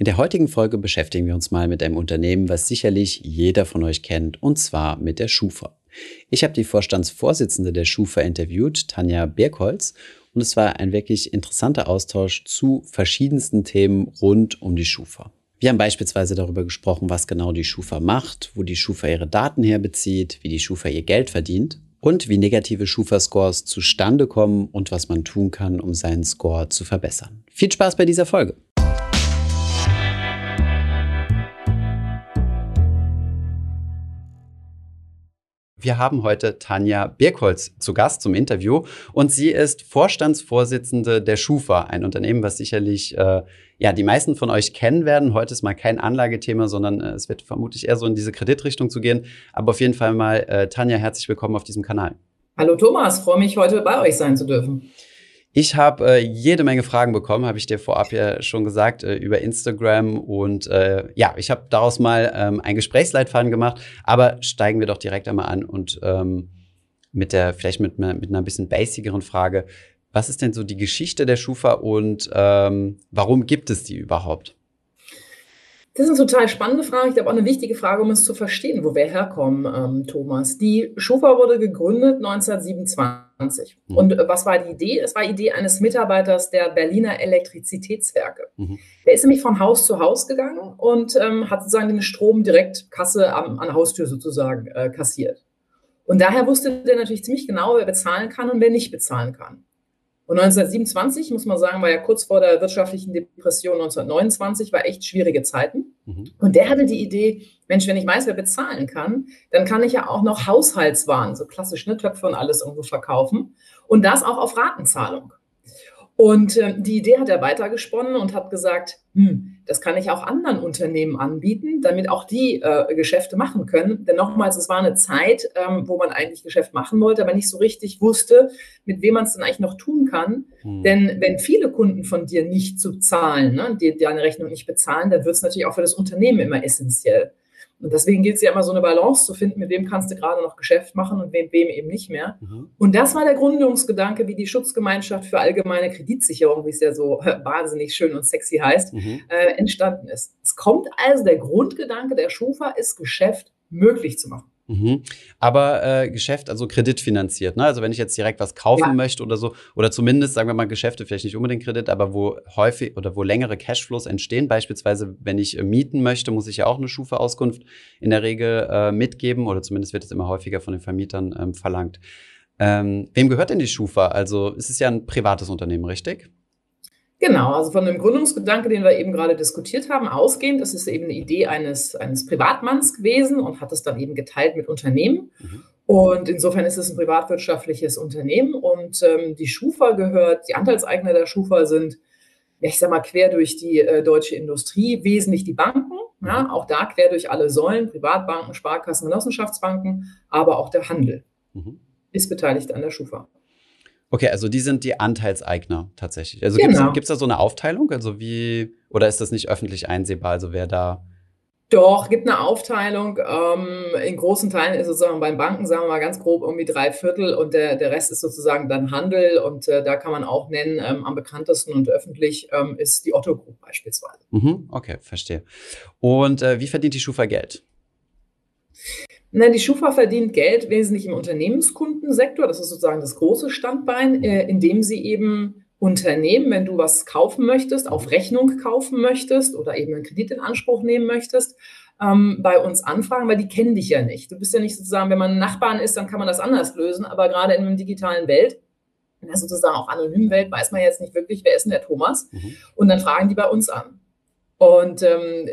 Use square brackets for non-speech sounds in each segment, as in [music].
In der heutigen Folge beschäftigen wir uns mal mit einem Unternehmen, was sicherlich jeder von euch kennt, und zwar mit der Schufa. Ich habe die Vorstandsvorsitzende der Schufa interviewt, Tanja Birkholz, und es war ein wirklich interessanter Austausch zu verschiedensten Themen rund um die Schufa. Wir haben beispielsweise darüber gesprochen, was genau die Schufa macht, wo die Schufa ihre Daten herbezieht, wie die Schufa ihr Geld verdient und wie negative Schufa-Scores zustande kommen und was man tun kann, um seinen Score zu verbessern. Viel Spaß bei dieser Folge! Wir haben heute Tanja Birkholz zu Gast zum Interview und sie ist Vorstandsvorsitzende der Schufa, ein Unternehmen, was sicherlich äh, ja die meisten von euch kennen werden. Heute ist mal kein Anlagethema, sondern äh, es wird vermutlich eher so in diese Kreditrichtung zu gehen. Aber auf jeden Fall mal, äh, Tanja, herzlich willkommen auf diesem Kanal. Hallo Thomas, freue mich heute bei euch sein zu dürfen. Ich habe äh, jede Menge Fragen bekommen, habe ich dir vorab ja schon gesagt, äh, über Instagram. Und äh, ja, ich habe daraus mal ähm, ein Gesprächsleitfaden gemacht. Aber steigen wir doch direkt einmal an und ähm, mit der, vielleicht mit, mit einer bisschen basiceren Frage. Was ist denn so die Geschichte der Schufa und ähm, warum gibt es die überhaupt? Das ist eine total spannende Frage. Ich glaube auch eine wichtige Frage, um es zu verstehen, wo wir herkommen, ähm, Thomas. Die Schufa wurde gegründet 1927. Mhm. Und äh, was war die Idee? Es war die Idee eines Mitarbeiters der Berliner Elektrizitätswerke. Mhm. Der ist nämlich von Haus zu Haus gegangen und ähm, hat sozusagen den Strom direkt Kasse am, an Haustür sozusagen äh, kassiert. Und daher wusste der natürlich ziemlich genau, wer bezahlen kann und wer nicht bezahlen kann. Und 1927, muss man sagen, war ja kurz vor der wirtschaftlichen Depression 1929, war echt schwierige Zeiten. Mhm. Und der hatte die Idee, Mensch, wenn ich weiß, wer bezahlen kann, dann kann ich ja auch noch Haushaltswaren, so klassisch ne, Töpfe und alles irgendwo verkaufen. Und das auch auf Ratenzahlung. Und äh, die Idee hat er weitergesponnen und hat gesagt, hm, das kann ich auch anderen Unternehmen anbieten, damit auch die äh, Geschäfte machen können. Denn nochmals, es war eine Zeit, ähm, wo man eigentlich Geschäft machen wollte, aber nicht so richtig wusste, mit wem man es denn eigentlich noch tun kann. Hm. Denn wenn viele Kunden von dir nicht zu zahlen, ne, die deine Rechnung nicht bezahlen, dann wird es natürlich auch für das Unternehmen immer essentiell. Und deswegen gilt es ja immer so eine Balance zu finden, mit wem kannst du gerade noch Geschäft machen und wem, wem eben nicht mehr. Mhm. Und das war der Gründungsgedanke, wie die Schutzgemeinschaft für allgemeine Kreditsicherung, wie es ja so [laughs] wahnsinnig schön und sexy heißt, mhm. äh, entstanden ist. Es kommt also, der Grundgedanke der Schufa ist, Geschäft möglich zu machen. Mhm. Aber äh, Geschäft, also kreditfinanziert. Ne? Also wenn ich jetzt direkt was kaufen ja. möchte oder so, oder zumindest, sagen wir mal, Geschäfte, vielleicht nicht unbedingt Kredit, aber wo häufig oder wo längere Cashflows entstehen, beispielsweise wenn ich äh, mieten möchte, muss ich ja auch eine Schufa-Auskunft in der Regel äh, mitgeben oder zumindest wird es immer häufiger von den Vermietern ähm, verlangt. Ähm, wem gehört denn die Schufa? Also es ist ja ein privates Unternehmen, richtig? Genau, also von dem Gründungsgedanke, den wir eben gerade diskutiert haben, ausgehend, das ist eben eine Idee eines, eines Privatmanns gewesen und hat es dann eben geteilt mit Unternehmen. Mhm. Und insofern ist es ein privatwirtschaftliches Unternehmen und ähm, die Schufa gehört, die Anteilseigner der Schufa sind, ich sag mal, quer durch die äh, deutsche Industrie, wesentlich die Banken, ja, mhm. auch da quer durch alle Säulen, Privatbanken, Sparkassen, Genossenschaftsbanken, aber auch der Handel mhm. ist beteiligt an der Schufa. Okay, also die sind die Anteilseigner tatsächlich. Also genau. gibt es da so eine Aufteilung? Also wie, oder ist das nicht öffentlich einsehbar? Also wer da. Doch, gibt eine Aufteilung. Ähm, in großen Teilen ist es sozusagen beim Banken, sagen wir mal ganz grob, irgendwie drei Viertel und der, der Rest ist sozusagen dann Handel und äh, da kann man auch nennen, ähm, am bekanntesten und öffentlich ähm, ist die Otto Group beispielsweise. Mhm, okay, verstehe. Und äh, wie verdient die Schufa Geld? Na, die Schufa verdient Geld wesentlich im Unternehmenskundensektor. Das ist sozusagen das große Standbein, äh, indem sie eben Unternehmen, wenn du was kaufen möchtest, auf Rechnung kaufen möchtest oder eben einen Kredit in Anspruch nehmen möchtest, ähm, bei uns anfragen, weil die kennen dich ja nicht. Du bist ja nicht sozusagen, wenn man Nachbarn ist, dann kann man das anders lösen, aber gerade in einer digitalen Welt, in der sozusagen auch anonymen Welt, weiß man jetzt nicht wirklich, wer ist denn der Thomas? Mhm. Und dann fragen die bei uns an. Und ähm,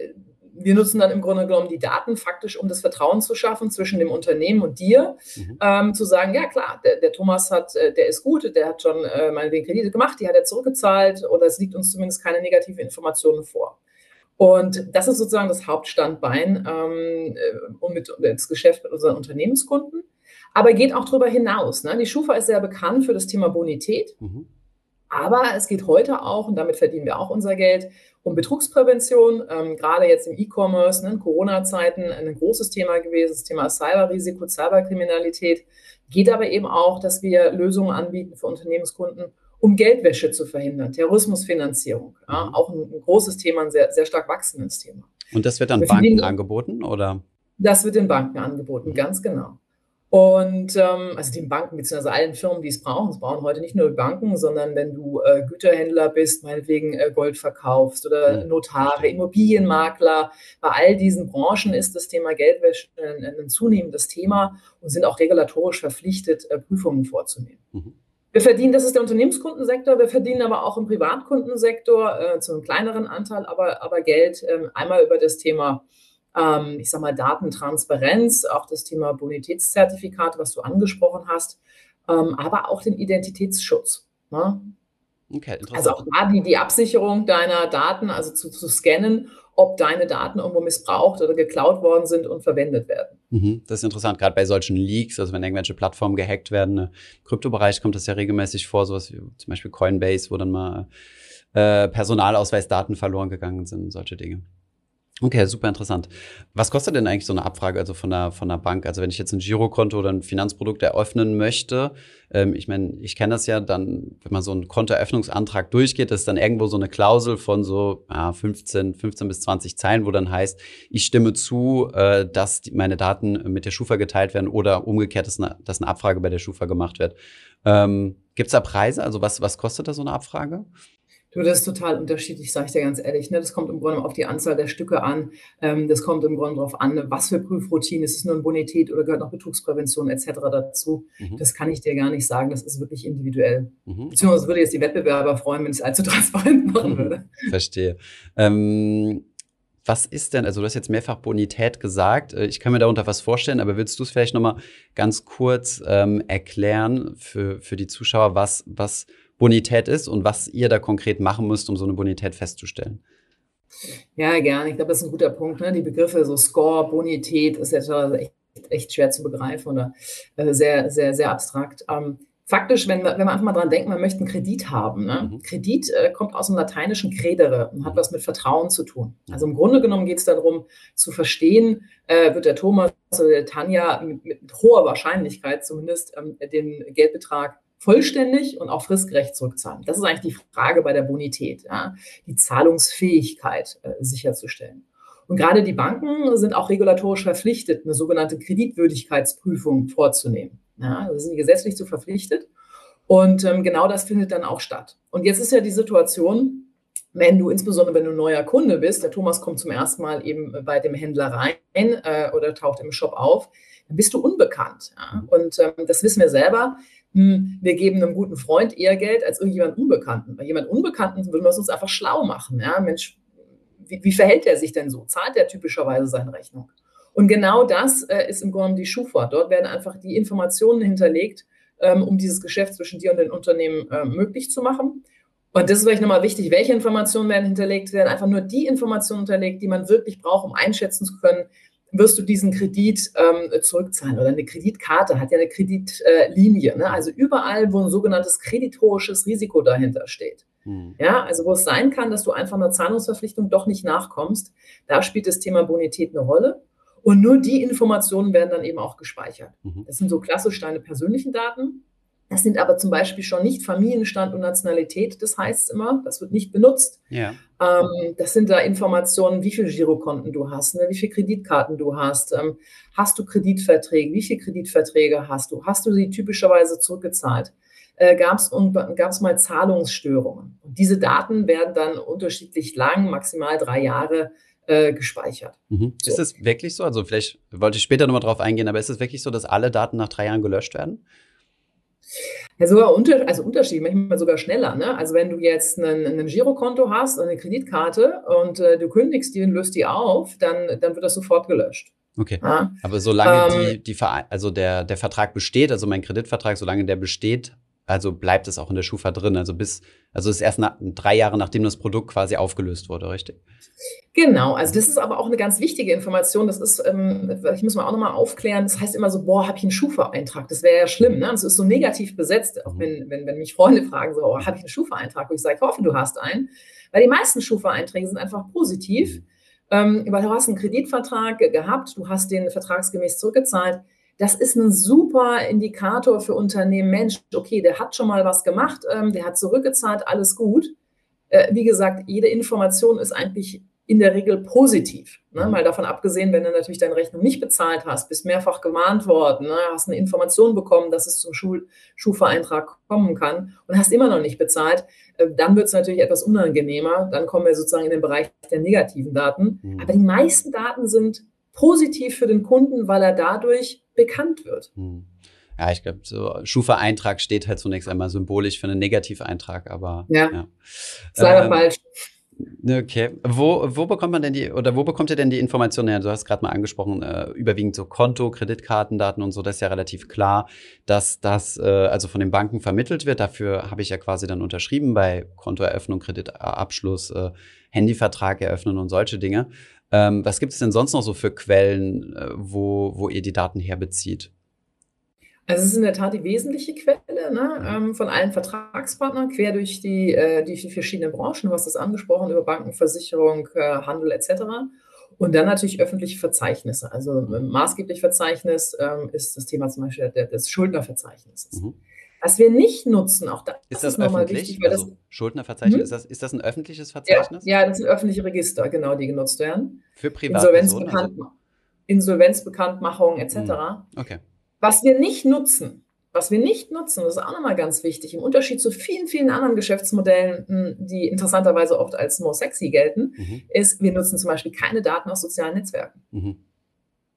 wir nutzen dann im Grunde genommen die Daten faktisch, um das Vertrauen zu schaffen zwischen dem Unternehmen und dir, mhm. ähm, zu sagen, ja klar, der, der, Thomas hat, äh, der ist gut, der hat schon äh, meinetwegen Kredite gemacht, die hat er zurückgezahlt oder es liegt uns zumindest keine negative Informationen vor. Und das ist sozusagen das Hauptstandbein ähm, äh, und mit das Geschäft mit unseren Unternehmenskunden. Aber geht auch darüber hinaus. Ne? Die Schufa ist sehr bekannt für das Thema Bonität. Mhm. Aber es geht heute auch, und damit verdienen wir auch unser Geld, um Betrugsprävention. Ähm, gerade jetzt im E-Commerce, ne, in Corona-Zeiten ein großes Thema gewesen, das Thema Cyberrisiko, Cyberkriminalität. Geht aber eben auch, dass wir Lösungen anbieten für Unternehmenskunden, um Geldwäsche zu verhindern, Terrorismusfinanzierung. Ja, mhm. auch ein, ein, großes Thema, ein sehr, sehr stark wachsendes Thema. Und das wird dann Banken angeboten, oder? Das wird den Banken angeboten, mhm. ganz genau. Und ähm, also den Banken bzw. allen Firmen, die es brauchen. Es brauchen heute nicht nur Banken, sondern wenn du äh, Güterhändler bist, meinetwegen äh, Gold verkaufst oder Notare, Immobilienmakler. Bei all diesen Branchen ist das Thema Geldwäsche ein, ein zunehmendes Thema und sind auch regulatorisch verpflichtet, äh, Prüfungen vorzunehmen. Mhm. Wir verdienen, das ist der Unternehmenskundensektor, wir verdienen aber auch im Privatkundensektor äh, zu einem kleineren Anteil, aber, aber Geld äh, einmal über das Thema ähm, ich sage mal, Datentransparenz, auch das Thema Bonitätszertifikate, was du angesprochen hast, ähm, aber auch den Identitätsschutz. Ne? Okay, also auch da die, die Absicherung deiner Daten, also zu, zu scannen, ob deine Daten irgendwo missbraucht oder geklaut worden sind und verwendet werden. Mhm, das ist interessant, gerade bei solchen Leaks, also wenn irgendwelche Plattformen gehackt werden. Im Kryptobereich kommt das ja regelmäßig vor, sowas wie zum Beispiel Coinbase, wo dann mal äh, Personalausweisdaten verloren gegangen sind, solche Dinge. Okay, super interessant. Was kostet denn eigentlich so eine Abfrage also von der, von der Bank? Also wenn ich jetzt ein Girokonto oder ein Finanzprodukt eröffnen möchte, ähm, ich meine, ich kenne das ja dann, wenn man so einen Kontoeröffnungsantrag durchgeht, ist dann irgendwo so eine Klausel von so ja, 15, 15 bis 20 Zeilen, wo dann heißt, ich stimme zu, äh, dass die, meine Daten mit der Schufa geteilt werden oder umgekehrt, dass eine, dass eine Abfrage bei der Schufa gemacht wird. Ähm, Gibt es da Preise? Also was, was kostet da so eine Abfrage? Du, das ist total unterschiedlich, sage ich dir ganz ehrlich. Ne? Das kommt im Grunde auf die Anzahl der Stücke an. Ähm, das kommt im Grunde darauf an, was für Prüfroutinen. Ist es nur eine Bonität oder gehört noch Betrugsprävention etc. dazu? Mhm. Das kann ich dir gar nicht sagen. Das ist wirklich individuell. Mhm. Beziehungsweise würde jetzt die Wettbewerber freuen, wenn ich es allzu transparent [laughs] machen würde. Verstehe. Ähm was ist denn, also du hast jetzt mehrfach Bonität gesagt, äh, ich kann mir darunter was vorstellen, aber willst du es vielleicht nochmal ganz kurz ähm, erklären für, für die Zuschauer, was, was Bonität ist und was ihr da konkret machen müsst, um so eine Bonität festzustellen. Ja, gerne. Ich glaube, das ist ein guter Punkt. Ne? Die Begriffe so Score, Bonität ist ja echt, echt schwer zu begreifen oder äh, sehr, sehr, sehr abstrakt. Ähm, faktisch, wenn, wenn man einfach mal dran denkt, man möchte einen Kredit haben. Ne? Mhm. Kredit äh, kommt aus dem lateinischen credere und hat mhm. was mit Vertrauen zu tun. Also im Grunde genommen geht es darum, zu verstehen, äh, wird der Thomas oder der Tanja mit, mit hoher Wahrscheinlichkeit zumindest ähm, den Geldbetrag vollständig und auch fristgerecht zurückzahlen. Das ist eigentlich die Frage bei der Bonität, ja, die Zahlungsfähigkeit äh, sicherzustellen. Und gerade die Banken sind auch regulatorisch verpflichtet, eine sogenannte Kreditwürdigkeitsprüfung vorzunehmen. Ja, da sind die gesetzlich zu verpflichtet. Und ähm, genau das findet dann auch statt. Und jetzt ist ja die Situation, wenn du, insbesondere wenn du ein neuer Kunde bist, der Thomas kommt zum ersten Mal eben bei dem Händler rein äh, oder taucht im Shop auf, dann bist du unbekannt. Ja? Und ähm, das wissen wir selber wir geben einem guten Freund eher Geld als irgendjemand Unbekannten. Bei jemand Unbekannten würden wir es uns einfach schlau machen. Ja, Mensch, wie, wie verhält er sich denn so? Zahlt er typischerweise seine Rechnung? Und genau das äh, ist im Grunde die Schufa. Dort werden einfach die Informationen hinterlegt, ähm, um dieses Geschäft zwischen dir und den Unternehmen äh, möglich zu machen. Und das ist vielleicht nochmal wichtig, welche Informationen werden hinterlegt, werden einfach nur die Informationen hinterlegt, die man wirklich braucht, um einschätzen zu können, wirst du diesen Kredit ähm, zurückzahlen. Oder eine Kreditkarte hat ja eine Kreditlinie. Ne? Also überall, wo ein sogenanntes kreditorisches Risiko dahinter steht. Mhm. Ja, also wo es sein kann, dass du einfach einer Zahlungsverpflichtung doch nicht nachkommst, da spielt das Thema Bonität eine Rolle. Und nur die Informationen werden dann eben auch gespeichert. Mhm. Das sind so klassisch deine persönlichen Daten. Das sind aber zum Beispiel schon nicht Familienstand und Nationalität, das heißt immer, das wird nicht benutzt. Ja. Ähm, das sind da Informationen, wie viele Girokonten du hast, ne, wie viele Kreditkarten du hast, ähm, hast du Kreditverträge, wie viele Kreditverträge hast du, hast du sie typischerweise zurückgezahlt, äh, gab es mal Zahlungsstörungen. Und diese Daten werden dann unterschiedlich lang, maximal drei Jahre, äh, gespeichert. Mhm. So. Ist es wirklich so? Also vielleicht wollte ich später nochmal drauf eingehen, aber ist es wirklich so, dass alle Daten nach drei Jahren gelöscht werden? Ja, sogar unter, also Unterschied, manchmal sogar schneller. Ne? Also wenn du jetzt ein, ein Girokonto hast, eine Kreditkarte und äh, du kündigst die und löst die auf, dann, dann wird das sofort gelöscht. Okay. Ja? Aber solange ähm, die, die also der, der Vertrag besteht, also mein Kreditvertrag, solange der besteht, also bleibt es auch in der Schufa drin. Also bis, also ist erst nach, drei Jahre, nachdem das Produkt quasi aufgelöst wurde, richtig? Genau, also das ist aber auch eine ganz wichtige Information. Das ist, ähm, ich muss mal auch nochmal aufklären, das heißt immer so, boah, habe ich einen Schufa-Eintrag? Das wäre ja schlimm, ne? Das ist so negativ besetzt, auch mhm. wenn, wenn, wenn mich Freunde fragen, so, oh, habe ich einen Schufa-Eintrag? Und ich sage, ich hoffe, du hast einen. Weil die meisten Schufa-Einträge sind einfach positiv, mhm. ähm, weil du hast einen Kreditvertrag gehabt, du hast den vertragsgemäß zurückgezahlt das ist ein super Indikator für Unternehmen. Mensch, okay, der hat schon mal was gemacht, ähm, der hat zurückgezahlt, alles gut. Äh, wie gesagt, jede Information ist eigentlich in der Regel positiv. Ne? Mhm. Mal davon abgesehen, wenn du natürlich deine Rechnung nicht bezahlt hast, bist mehrfach gewarnt worden, ne? hast eine Information bekommen, dass es zum Schul Schufa-Eintrag kommen kann und hast immer noch nicht bezahlt, äh, dann wird es natürlich etwas unangenehmer. Dann kommen wir sozusagen in den Bereich der negativen Daten. Mhm. Aber die meisten Daten sind positiv für den Kunden, weil er dadurch bekannt wird. Mhm. Ja, ich glaube, so Schufa-Eintrag steht halt zunächst einmal symbolisch für einen Negativeintrag, aber ja, ja. leider ähm, falsch. Okay. Wo, wo bekommt man denn die, oder wo bekommt ihr denn die Informationen her? Du hast gerade mal angesprochen, äh, überwiegend so Konto, Kreditkartendaten und so, das ist ja relativ klar, dass das äh, also von den Banken vermittelt wird. Dafür habe ich ja quasi dann unterschrieben bei Kontoeröffnung, Kreditabschluss, äh, Handyvertrag eröffnen und solche Dinge. Ähm, was gibt es denn sonst noch so für Quellen, äh, wo, wo ihr die Daten herbezieht? Also es ist in der Tat die wesentliche Quelle ne, ähm, von allen Vertragspartnern, quer durch die, äh, die verschiedenen Branchen. Du hast das angesprochen, über Banken, Versicherung, äh, Handel etc. Und dann natürlich öffentliche Verzeichnisse. Also ein maßgeblich Verzeichnis ähm, ist das Thema zum Beispiel der, des Schuldnerverzeichnisses. Mhm. Was wir nicht nutzen, auch da ist das, ist nochmal wichtig. Weil also, das, Schuldnerverzeichnis, hm? ist, das, ist das ein öffentliches Verzeichnis? Ja, ja, das sind öffentliche Register, genau, die genutzt werden. Für Privatpersonen? Insolvenzbekannt, also? Insolvenzbekanntmachung etc. Mhm. Okay. Was wir nicht nutzen, was wir nicht nutzen, das ist auch nochmal ganz wichtig, im Unterschied zu vielen, vielen anderen Geschäftsmodellen, hm, die interessanterweise oft als more sexy gelten, mhm. ist, wir nutzen zum Beispiel keine Daten aus sozialen Netzwerken. Mhm.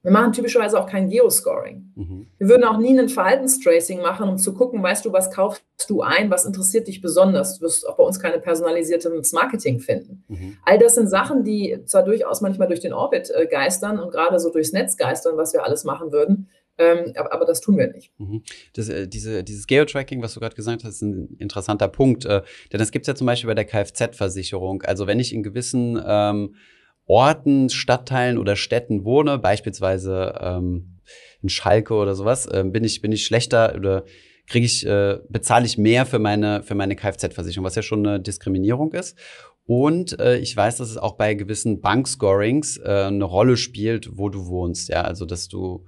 Wir machen typischerweise auch kein Geoscoring. Mhm. Wir würden auch nie ein Verhaltenstracing machen, um zu gucken, weißt du, was kaufst du ein, was interessiert dich besonders. Du wirst auch bei uns keine personalisiertes Marketing finden. Mhm. All das sind Sachen, die zwar durchaus manchmal durch den Orbit äh, geistern und gerade so durchs Netz geistern, was wir alles machen würden, ähm, aber, aber, das tun wir nicht. Mhm. Das, äh, diese, dieses Geotracking, was du gerade gesagt hast, ist ein interessanter Punkt. Äh, denn das gibt es ja zum Beispiel bei der Kfz-Versicherung. Also wenn ich in gewissen ähm, Orten, Stadtteilen oder Städten wohne, beispielsweise ähm, in Schalke oder sowas, äh, bin ich bin ich schlechter oder kriege ich äh, bezahle ich mehr für meine für meine Kfz-Versicherung, was ja schon eine Diskriminierung ist. Und äh, ich weiß, dass es auch bei gewissen Bankscorings äh, eine Rolle spielt, wo du wohnst. Ja, also dass du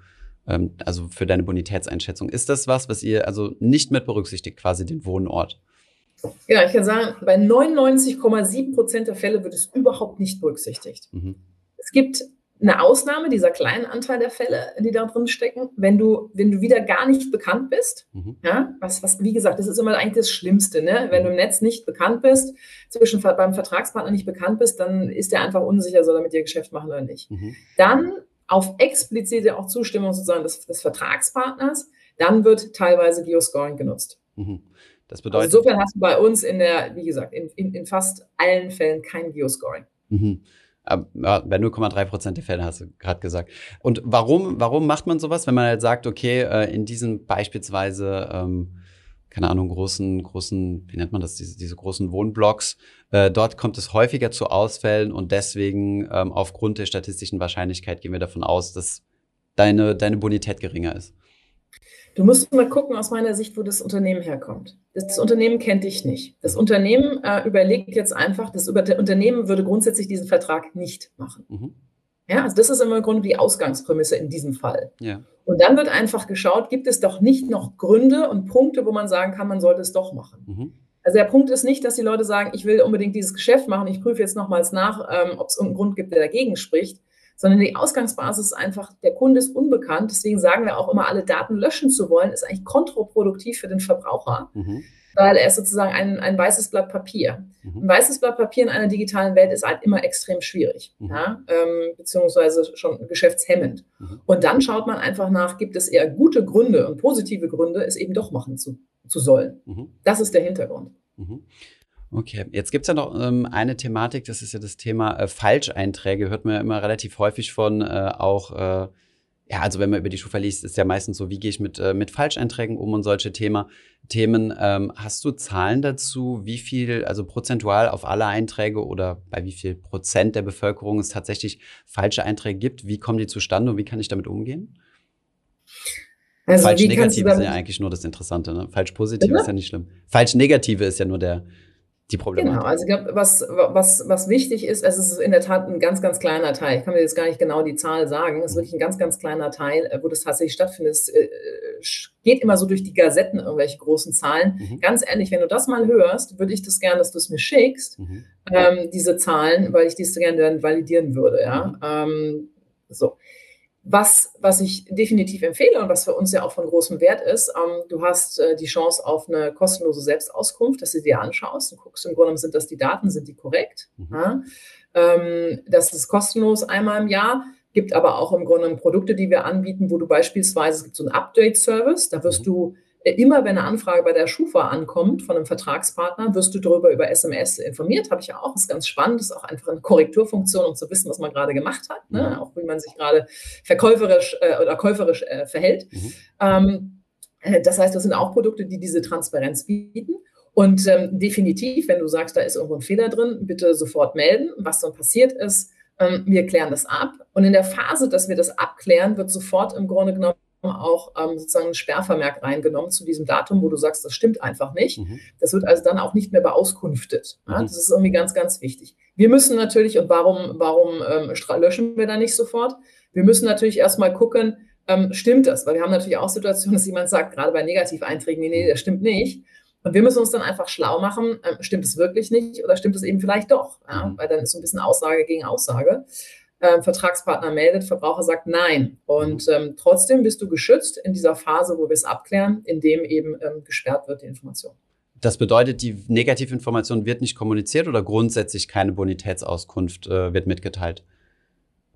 ähm, also für deine Bonitätseinschätzung. Ist das was, was ihr also nicht mit berücksichtigt, quasi den Wohnort? Ja, ich kann sagen, bei 99,7 Prozent der Fälle wird es überhaupt nicht berücksichtigt. Mhm. Es gibt eine Ausnahme, dieser kleinen Anteil der Fälle, die da drin stecken, wenn du, wenn du wieder gar nicht bekannt bist. Mhm. Ja, was, was, wie gesagt, das ist immer eigentlich das Schlimmste, ne? Wenn du im Netz nicht bekannt bist, zwischen beim Vertragspartner nicht bekannt bist, dann ist der einfach unsicher, soll er mit dir Geschäft machen oder nicht. Mhm. Dann auf explizite auch Zustimmung sozusagen des, des Vertragspartners, dann wird teilweise Geoscoring genutzt. Mhm. Das bedeutet. Also insofern hast du bei uns in der, wie gesagt, in, in, in fast allen Fällen kein Geoscoring. Mhm. Ja, bei 0,3 Prozent der Fälle hast du gerade gesagt. Und warum, warum macht man sowas, wenn man halt sagt, okay, äh, in diesem beispielsweise ähm, keine Ahnung, großen, großen, wie nennt man das, diese, diese großen Wohnblocks. Äh, dort kommt es häufiger zu Ausfällen und deswegen ähm, aufgrund der statistischen Wahrscheinlichkeit gehen wir davon aus, dass deine, deine Bonität geringer ist. Du musst mal gucken aus meiner Sicht, wo das Unternehmen herkommt. Das Unternehmen kennt dich nicht. Das Unternehmen äh, überlegt jetzt einfach, das Unternehmen würde grundsätzlich diesen Vertrag nicht machen. Mhm. Ja, also das ist immer im Grunde die Ausgangsprämisse in diesem Fall. Ja. Und dann wird einfach geschaut, gibt es doch nicht noch Gründe und Punkte, wo man sagen kann, man sollte es doch machen. Mhm. Also der Punkt ist nicht, dass die Leute sagen, ich will unbedingt dieses Geschäft machen, ich prüfe jetzt nochmals nach, ähm, ob es irgendeinen Grund gibt, der dagegen spricht, sondern die Ausgangsbasis ist einfach, der Kunde ist unbekannt, deswegen sagen wir auch immer, alle Daten löschen zu wollen, ist eigentlich kontraproduktiv für den Verbraucher. Mhm weil er ist sozusagen ein, ein weißes Blatt Papier. Mhm. Ein weißes Blatt Papier in einer digitalen Welt ist halt immer extrem schwierig, mhm. ja, ähm, beziehungsweise schon geschäftshemmend. Mhm. Und dann schaut man einfach nach, gibt es eher gute Gründe und positive Gründe, es eben doch machen zu, zu sollen. Mhm. Das ist der Hintergrund. Okay, jetzt gibt es ja noch ähm, eine Thematik, das ist ja das Thema äh, Falscheinträge, hört man ja immer relativ häufig von, äh, auch äh, ja, also wenn man über die Schufa liest, ist ja meistens so, wie gehe ich mit, äh, mit Falscheinträgen um und solche Thema, Themen. Ähm, hast du Zahlen dazu, wie viel, also prozentual auf alle Einträge oder bei wie viel Prozent der Bevölkerung es tatsächlich falsche Einträge gibt? Wie kommen die zustande und wie kann ich damit umgehen? Also, Falsch negative ist ja eigentlich nur das Interessante, ne? Falsch positive ja? ist ja nicht schlimm. Falsch negative ist ja nur der, die Problematik. Genau, also ich glaube, was, was, was wichtig ist, es ist in der Tat ein ganz, ganz kleiner Teil. Ich kann mir jetzt gar nicht genau die Zahl sagen. Es ist wirklich ein ganz, ganz kleiner Teil, äh, wo das tatsächlich stattfindet. Es äh, geht immer so durch die Gazetten, irgendwelche großen Zahlen. Mhm. Ganz ehrlich, wenn du das mal hörst, würde ich das gerne, dass du es mir schickst, mhm. ähm, diese Zahlen, weil ich dies gerne dann validieren würde. Ja? Mhm. Ähm, so. Was, was ich definitiv empfehle und was für uns ja auch von großem Wert ist, ähm, du hast äh, die Chance auf eine kostenlose Selbstauskunft, dass du dir anschaust und guckst, im Grunde sind das die Daten, sind die korrekt? Mhm. Ja? Ähm, das ist kostenlos einmal im Jahr, gibt aber auch im Grunde Produkte, die wir anbieten, wo du beispielsweise, es gibt so einen Update-Service, da wirst mhm. du immer wenn eine Anfrage bei der Schufa ankommt von einem Vertragspartner, wirst du darüber über SMS informiert. Habe ich ja auch. Ist ganz spannend. Das ist auch einfach eine Korrekturfunktion, um zu wissen, was man gerade gemacht hat. Ne? Mhm. Auch wie man sich gerade verkäuferisch äh, oder käuferisch äh, verhält. Mhm. Ähm, äh, das heißt, das sind auch Produkte, die diese Transparenz bieten. Und ähm, definitiv, wenn du sagst, da ist irgendwo ein Fehler drin, bitte sofort melden. Was dann passiert ist, ähm, wir klären das ab. Und in der Phase, dass wir das abklären, wird sofort im Grunde genommen auch ähm, sozusagen ein Sperrvermerk reingenommen zu diesem Datum, wo du sagst, das stimmt einfach nicht. Mhm. Das wird also dann auch nicht mehr beauskunftet. Ja? Mhm. Das ist irgendwie ganz, ganz wichtig. Wir müssen natürlich, und warum, warum ähm, löschen wir da nicht sofort? Wir müssen natürlich erstmal gucken, ähm, stimmt das? Weil wir haben natürlich auch Situationen, dass jemand sagt, gerade bei Negativeinträgen, nee, das stimmt nicht. Und wir müssen uns dann einfach schlau machen, ähm, stimmt es wirklich nicht oder stimmt es eben vielleicht doch? Ja? Mhm. Weil dann ist so ein bisschen Aussage gegen Aussage äh, Vertragspartner meldet, Verbraucher sagt nein. Und mhm. ähm, trotzdem bist du geschützt in dieser Phase, wo wir es abklären, indem eben ähm, gesperrt wird die Information. Das bedeutet, die Negativinformation wird nicht kommuniziert oder grundsätzlich keine Bonitätsauskunft äh, wird mitgeteilt?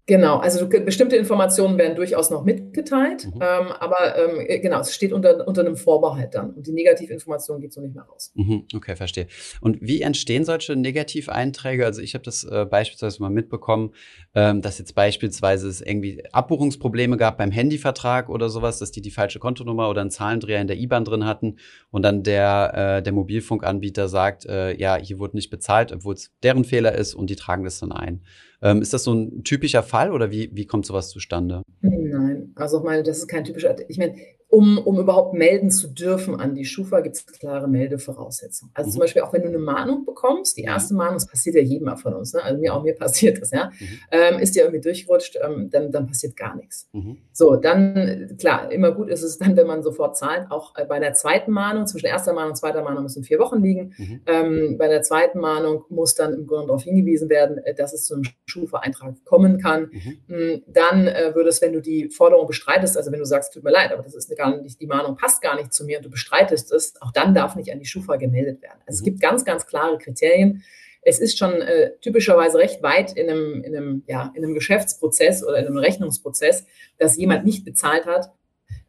Genau, also bestimmte Informationen werden durchaus noch mitgeteilt, mhm. ähm, aber ähm, äh, genau, es steht unter, unter einem Vorbehalt dann und die Negativinformation geht so nicht mehr raus. Mhm, okay, verstehe. Und wie entstehen solche Negativeinträge? Also ich habe das äh, beispielsweise mal mitbekommen, ähm, dass jetzt beispielsweise es irgendwie Abbuchungsprobleme gab beim Handyvertrag oder sowas, dass die die falsche Kontonummer oder einen Zahlendreher in der IBAN drin hatten und dann der, äh, der Mobilfunkanbieter sagt, äh, ja, hier wurde nicht bezahlt, obwohl es deren Fehler ist und die tragen das dann ein. Ähm, ist das so ein typischer Fall oder wie, wie kommt sowas zustande? Nein, also ich meine, das ist kein typischer. Ich meine, um, um überhaupt melden zu dürfen an die Schufa, gibt es klare Meldevoraussetzungen. Also mhm. zum Beispiel auch wenn du eine Mahnung bekommst, die erste Mahnung, das passiert ja jedem von uns, ne? also mir auch mir [laughs] passiert das, ja, mhm. ähm, ist dir irgendwie durchgerutscht, ähm, dann, dann passiert gar nichts. Mhm. So, dann, klar, immer gut ist es dann, wenn man sofort zahlt, auch äh, bei der zweiten Mahnung, zwischen erster Mahnung und zweiter Mahnung müssen vier Wochen liegen. Mhm. Ähm, bei der zweiten Mahnung muss dann im Grunde darauf hingewiesen werden, äh, dass es zu einem Schufa-Eintrag kommen kann. Mhm. Mm, dann äh, würde es, wenn du die Forderung bestreitest, also wenn du sagst, tut mir leid, aber das ist gar nicht, die Mahnung passt gar nicht zu mir und du bestreitest es, auch dann darf nicht an die Schufa gemeldet werden. Also mhm. es gibt ganz, ganz klare Kriterien. Es ist schon äh, typischerweise recht weit in einem, in, einem, ja, in einem Geschäftsprozess oder in einem Rechnungsprozess, dass jemand nicht bezahlt hat,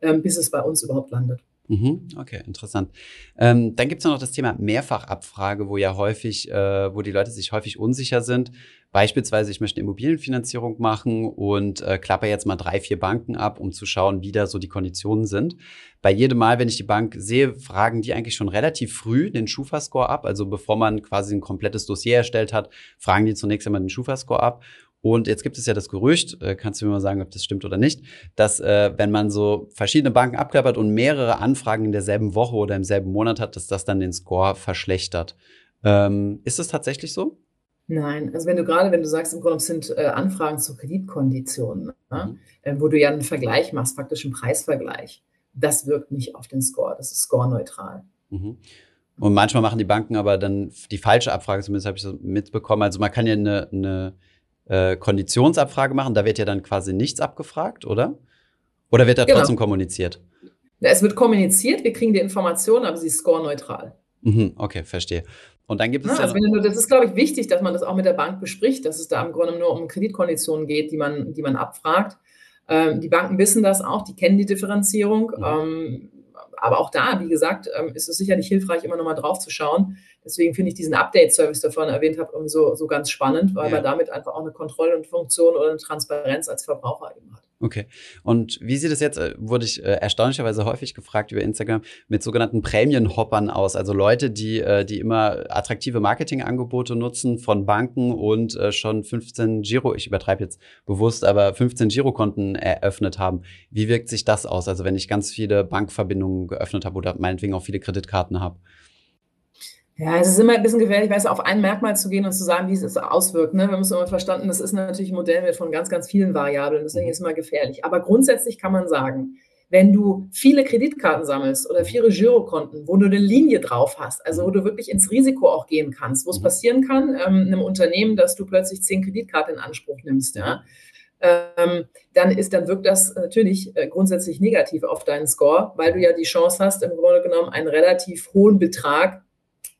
ähm, bis es bei uns überhaupt landet. Mhm, okay, interessant. Ähm, dann gibt es noch das Thema Mehrfachabfrage, wo ja häufig, äh, wo die Leute sich häufig unsicher sind. Beispielsweise, ich möchte Immobilienfinanzierung machen und äh, klappe jetzt mal drei, vier Banken ab, um zu schauen, wie da so die Konditionen sind. Bei jedem Mal, wenn ich die Bank sehe, fragen die eigentlich schon relativ früh den Schufa-Score ab. Also bevor man quasi ein komplettes Dossier erstellt hat, fragen die zunächst einmal den Schufa-Score ab. Und jetzt gibt es ja das Gerücht, äh, kannst du mir mal sagen, ob das stimmt oder nicht, dass äh, wenn man so verschiedene Banken abklappert und mehrere Anfragen in derselben Woche oder im selben Monat hat, dass das dann den Score verschlechtert. Ähm, ist das tatsächlich so? Nein, also wenn du gerade, wenn du sagst, im Grunde sind äh, Anfragen zu Kreditkonditionen, ne? mhm. äh, wo du ja einen Vergleich machst, praktisch einen Preisvergleich, das wirkt nicht auf den Score, das ist score-neutral. Mhm. Und manchmal machen die Banken aber dann die falsche Abfrage, zumindest habe ich so mitbekommen. Also man kann ja eine, eine äh, Konditionsabfrage machen, da wird ja dann quasi nichts abgefragt, oder? Oder wird da genau. trotzdem kommuniziert? Es wird kommuniziert, wir kriegen die Informationen, aber sie ist score-neutral. Mhm, okay, verstehe. Und dann gibt es. Ja, also du, das ist, glaube ich, wichtig, dass man das auch mit der Bank bespricht, dass es da im Grunde nur um Kreditkonditionen geht, die man, die man abfragt. Ähm, die Banken wissen das auch, die kennen die Differenzierung. Mhm. Ähm, aber auch da, wie gesagt, ähm, ist es sicherlich hilfreich, immer nochmal drauf zu schauen. Deswegen finde ich diesen Update-Service, der vorhin erwähnt habe, irgendwie so, so ganz spannend, weil ja. man damit einfach auch eine Kontrollfunktion oder eine Transparenz als Verbraucher eben hat. Okay. Und wie sieht es jetzt, äh, wurde ich äh, erstaunlicherweise häufig gefragt über Instagram, mit sogenannten Prämienhoppern aus? Also Leute, die, äh, die immer attraktive Marketingangebote nutzen von Banken und äh, schon 15 Giro, ich übertreibe jetzt bewusst, aber 15 Girokonten eröffnet haben. Wie wirkt sich das aus? Also wenn ich ganz viele Bankverbindungen geöffnet habe oder meinetwegen auch viele Kreditkarten habe? Ja, es ist immer ein bisschen gefährlich, weißt du, auf ein Merkmal zu gehen und zu sagen, wie es sich auswirkt. Ne? Wir haben es immer verstanden, das ist natürlich ein Modell mit von ganz, ganz vielen Variablen, deswegen mhm. ist es immer gefährlich. Aber grundsätzlich kann man sagen, wenn du viele Kreditkarten sammelst oder viele Girokonten, wo du eine Linie drauf hast, also wo du wirklich ins Risiko auch gehen kannst, wo es mhm. passieren kann, ähm, einem Unternehmen, dass du plötzlich zehn Kreditkarten in Anspruch nimmst, ja, ähm, dann ist, dann wirkt das natürlich äh, grundsätzlich negativ auf deinen Score, weil du ja die Chance hast, im Grunde genommen einen relativ hohen Betrag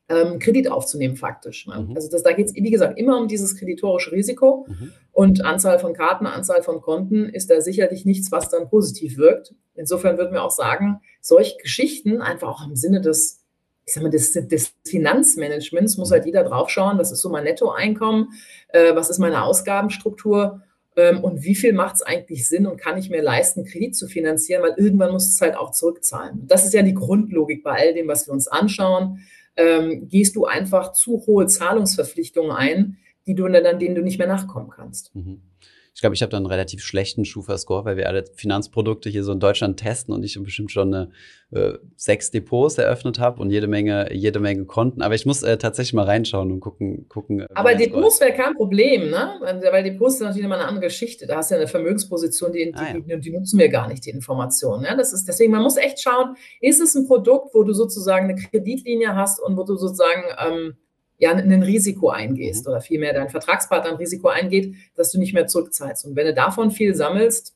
ähm, Kredit aufzunehmen, faktisch. Ne? Mhm. Also das, da geht es, wie gesagt, immer um dieses kreditorische Risiko mhm. und Anzahl von Karten, Anzahl von Konten ist da sicherlich nichts, was dann positiv wirkt. Insofern würden wir auch sagen, solche Geschichten einfach auch im Sinne des, ich sag mal, des, des Finanzmanagements muss halt jeder draufschauen, was ist so mein Nettoeinkommen, äh, was ist meine Ausgabenstruktur ähm, und wie viel macht es eigentlich Sinn und kann ich mir leisten, Kredit zu finanzieren, weil irgendwann muss es halt auch zurückzahlen. Das ist ja die Grundlogik bei all dem, was wir uns anschauen ähm, gehst du einfach zu hohe Zahlungsverpflichtungen ein, die du dann, denen du nicht mehr nachkommen kannst. Mhm. Ich glaube, ich habe da einen relativ schlechten Schufa-Score, weil wir alle Finanzprodukte hier so in Deutschland testen und ich bestimmt schon eine, äh, sechs Depots eröffnet habe und jede Menge, jede Menge Konten. Aber ich muss äh, tatsächlich mal reinschauen und gucken. gucken Aber Depots wäre kein Problem, ne? Weil Depots sind natürlich immer eine andere Geschichte. Da hast du ja eine Vermögensposition, die, die, ah, ja. die nutzen wir gar nicht, die Informationen. Ne? Das ist, deswegen, man muss echt schauen, ist es ein Produkt, wo du sozusagen eine Kreditlinie hast und wo du sozusagen ähm, ja ein Risiko eingehst mhm. oder vielmehr dein Vertragspartner ein Risiko eingeht, dass du nicht mehr zurückzahlst. Und wenn du davon viel sammelst,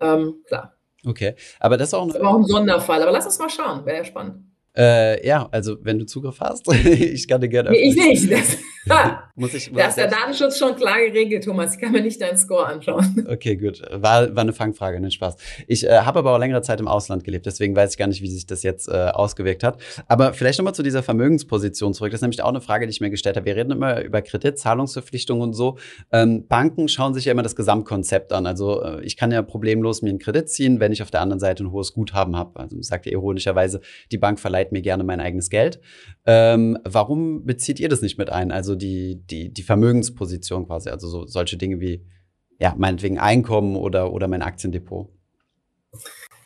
ähm, klar. Okay, aber das ist auch, das ist auch ein Sonderfall. Aber lass uns mal schauen, wäre ja spannend. Äh, ja, also wenn du Zugriff hast, [laughs] ich kann dir gerne. Nee, ich nicht. [laughs] Muss ich, muss da ist der Datenschutz schon klar geregelt, Thomas. Ich kann mir nicht deinen Score anschauen. [laughs] Okay, gut. War, war eine Fangfrage, nicht Spaß. Ich äh, habe aber auch längere Zeit im Ausland gelebt, deswegen weiß ich gar nicht, wie sich das jetzt äh, ausgewirkt hat. Aber vielleicht nochmal zu dieser Vermögensposition zurück. Das ist nämlich auch eine Frage, die ich mir gestellt habe. Wir reden immer über Kredit, Zahlungsverpflichtungen und so. Ähm, Banken schauen sich ja immer das Gesamtkonzept an. Also äh, ich kann ja problemlos mir einen Kredit ziehen, wenn ich auf der anderen Seite ein hohes Guthaben habe. Also sagt ihr ironischerweise, die Bank verleiht verleiht mir gerne mein eigenes Geld. Ähm, warum bezieht ihr das nicht mit ein? Also die, die, die Vermögensposition quasi, also so, solche Dinge wie, ja, meinetwegen Einkommen oder, oder mein Aktiendepot.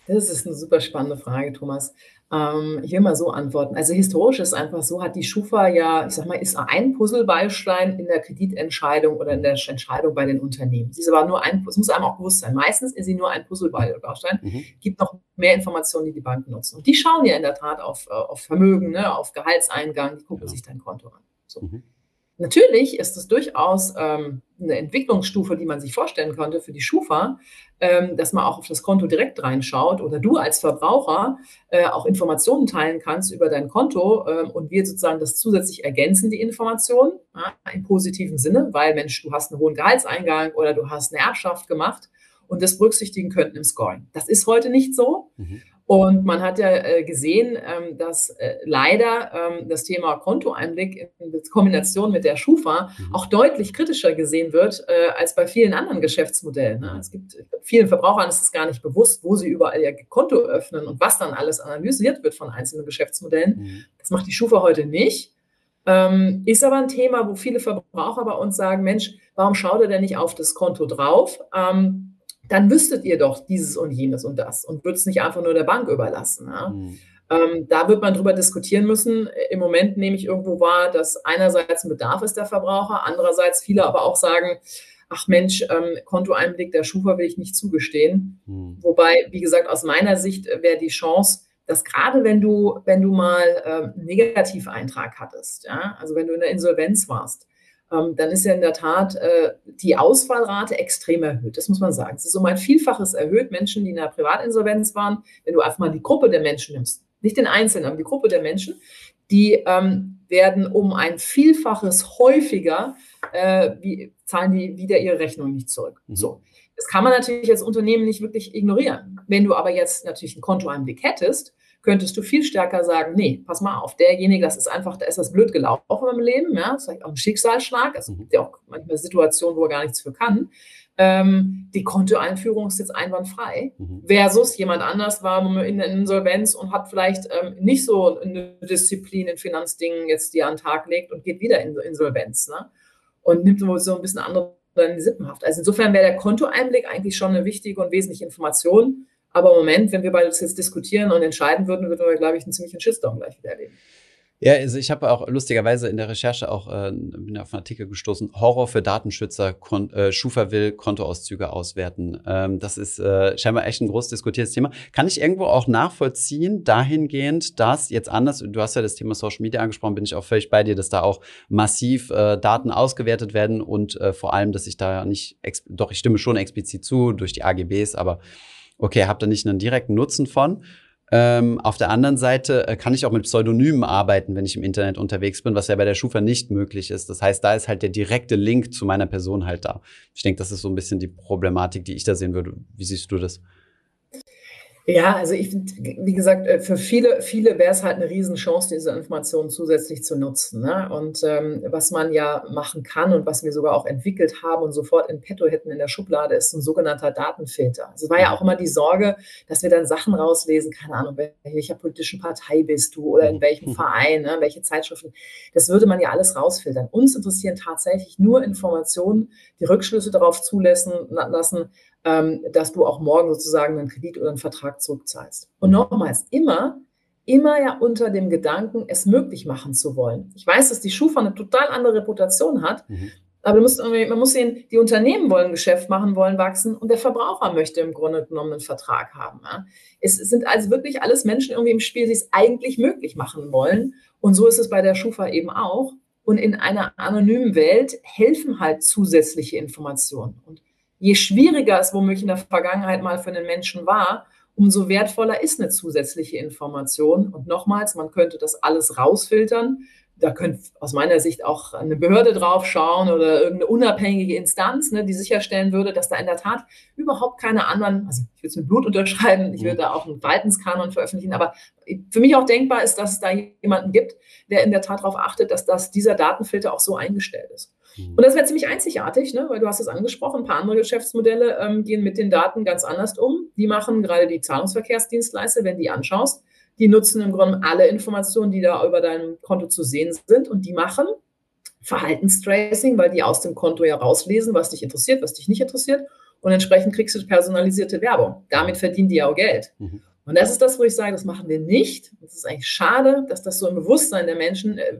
Das ist eine super spannende Frage, Thomas. Ähm, ich will mal so antworten. Also historisch ist einfach so, hat die Schufa ja, ich sag mal, ist ein Puzzlebaustein in der Kreditentscheidung oder in der Entscheidung bei den Unternehmen. Sie ist aber nur ein, es muss einem auch bewusst sein. Meistens ist sie nur ein Puzzlebaustein. Mhm. Gibt noch mehr Informationen, die die Banken nutzen. Und die schauen ja in der Tat auf, äh, auf Vermögen, ne, auf Gehaltseingang, die gucken genau. sich dein Konto an. So. Mhm. Natürlich ist es durchaus ähm, eine Entwicklungsstufe, die man sich vorstellen konnte für die Schufa, ähm, dass man auch auf das Konto direkt reinschaut oder du als Verbraucher äh, auch Informationen teilen kannst über dein Konto ähm, und wir sozusagen das zusätzlich ergänzen, die Informationen ja, im positiven Sinne, weil Mensch, du hast einen hohen Gehaltseingang oder du hast eine Erbschaft gemacht und das berücksichtigen könnten im Scoring. Das ist heute nicht so. Mhm. Und man hat ja äh, gesehen, ähm, dass äh, leider ähm, das Thema Kontoeinblick in Kombination mit der Schufa mhm. auch deutlich kritischer gesehen wird äh, als bei vielen anderen Geschäftsmodellen. Ne? Es gibt vielen Verbrauchern ist es gar nicht bewusst, wo sie überall ihr Konto öffnen und was dann alles analysiert wird von einzelnen Geschäftsmodellen. Mhm. Das macht die Schufa heute nicht. Ähm, ist aber ein Thema, wo viele Verbraucher bei uns sagen, Mensch, warum schaut er denn nicht auf das Konto drauf? Dann wüsstet ihr doch dieses und jenes und das und würdet es nicht einfach nur der Bank überlassen. Ja? Mhm. Ähm, da wird man drüber diskutieren müssen. Im Moment nehme ich irgendwo wahr, dass einerseits ein Bedarf ist der Verbraucher, andererseits viele aber auch sagen, ach Mensch, ähm, Kontoeinblick der Schufa will ich nicht zugestehen. Mhm. Wobei, wie gesagt, aus meiner Sicht wäre die Chance, dass gerade wenn du, wenn du mal ähm, einen Negativeintrag hattest, ja, also wenn du in der Insolvenz warst, ähm, dann ist ja in der Tat äh, die Ausfallrate extrem erhöht. Das muss man sagen. Es ist um ein Vielfaches erhöht. Menschen, die in der Privatinsolvenz waren, wenn du einfach mal die Gruppe der Menschen nimmst, nicht den Einzelnen, aber die Gruppe der Menschen, die ähm, werden um ein Vielfaches häufiger, äh, wie, zahlen die wieder ihre Rechnung nicht zurück. Mhm. So. Das kann man natürlich als Unternehmen nicht wirklich ignorieren. Wenn du aber jetzt natürlich einen Kontoeinblick hättest, könntest du viel stärker sagen, nee, pass mal auf, derjenige, das ist einfach, da ist das blöd gelaufen im Leben, ja, das ist vielleicht auch ein Schicksalsschlag, es gibt ja auch manchmal Situationen, wo er gar nichts für kann. Ähm, die Kontoeinführung ist jetzt einwandfrei, mhm. versus jemand anders war in der Insolvenz und hat vielleicht ähm, nicht so eine Disziplin in Finanzdingen jetzt, die er an den Tag legt und geht wieder in Insolvenz ne? und nimmt so ein bisschen andere in die Sippenhaft. Also insofern wäre der Kontoeinblick eigentlich schon eine wichtige und wesentliche Information, aber im Moment, wenn wir beide das jetzt diskutieren und entscheiden würden, würden wir, glaube ich, einen ziemlichen Shitstorm gleich wieder erleben. Ja, also ich habe auch lustigerweise in der Recherche auch äh, bin auf einen Artikel gestoßen, Horror für Datenschützer, Kon äh, Schufa will Kontoauszüge auswerten. Ähm, das ist äh, scheinbar echt ein groß diskutiertes Thema. Kann ich irgendwo auch nachvollziehen, dahingehend, dass jetzt anders, du hast ja das Thema Social Media angesprochen, bin ich auch völlig bei dir, dass da auch massiv äh, Daten ausgewertet werden und äh, vor allem, dass ich da nicht, doch ich stimme schon explizit zu durch die AGBs, aber okay, habt da nicht einen direkten Nutzen von. Ähm, auf der anderen Seite äh, kann ich auch mit Pseudonymen arbeiten, wenn ich im Internet unterwegs bin, was ja bei der Schufa nicht möglich ist. Das heißt, da ist halt der direkte Link zu meiner Person halt da. Ich denke, das ist so ein bisschen die Problematik, die ich da sehen würde. Wie siehst du das? Ja, also ich finde, wie gesagt, äh, für viele, viele wäre es halt eine Riesenchance, diese Informationen zusätzlich zu nutzen. Ne? Und ähm, was man ja machen kann und was wir sogar auch entwickelt haben und sofort in petto hätten in der Schublade, ist ein sogenannter Datenfilter. Also es war ja auch immer die Sorge, dass wir dann Sachen rauslesen, keine Ahnung, welcher politischen Partei bist du oder in welchem Verein, ne? welche Zeitschriften. Das würde man ja alles rausfiltern. Uns interessieren tatsächlich nur Informationen, die Rückschlüsse darauf zulassen lassen, ähm, dass du auch morgen sozusagen einen Kredit oder einen Vertrag zurückzahlst. Und nochmals, immer, immer ja unter dem Gedanken, es möglich machen zu wollen. Ich weiß, dass die Schufa eine total andere Reputation hat, mhm. aber muss man muss sehen, die Unternehmen wollen Geschäft machen, wollen wachsen und der Verbraucher möchte im Grunde genommen einen Vertrag haben. Ja. Es sind also wirklich alles Menschen irgendwie im Spiel, die es eigentlich möglich machen wollen. Und so ist es bei der Schufa eben auch. Und in einer anonymen Welt helfen halt zusätzliche Informationen. Und je schwieriger es womöglich in der Vergangenheit mal für einen Menschen war, umso wertvoller ist eine zusätzliche Information. Und nochmals, man könnte das alles rausfiltern da könnte aus meiner Sicht auch eine Behörde drauf schauen oder irgendeine unabhängige Instanz, ne, die sicherstellen würde, dass da in der Tat überhaupt keine anderen, also ich würde es mit Blut unterschreiben, ich würde da auch einen Verhaltenskanon veröffentlichen, aber für mich auch denkbar ist, dass es da jemanden gibt, der in der Tat darauf achtet, dass das, dieser Datenfilter auch so eingestellt ist. Mhm. Und das wäre ziemlich einzigartig, ne, weil du hast es angesprochen, ein paar andere Geschäftsmodelle ähm, gehen mit den Daten ganz anders um. Die machen gerade die Zahlungsverkehrsdienstleister, wenn die anschaust, die nutzen im Grunde alle Informationen, die da über deinem Konto zu sehen sind und die machen Verhaltenstracing, weil die aus dem Konto ja rauslesen, was dich interessiert, was dich nicht interessiert. Und entsprechend kriegst du personalisierte Werbung. Damit verdienen die ja auch Geld. Mhm. Und das ist das, wo ich sage, das machen wir nicht. Es ist eigentlich schade, dass das so im Bewusstsein der Menschen äh,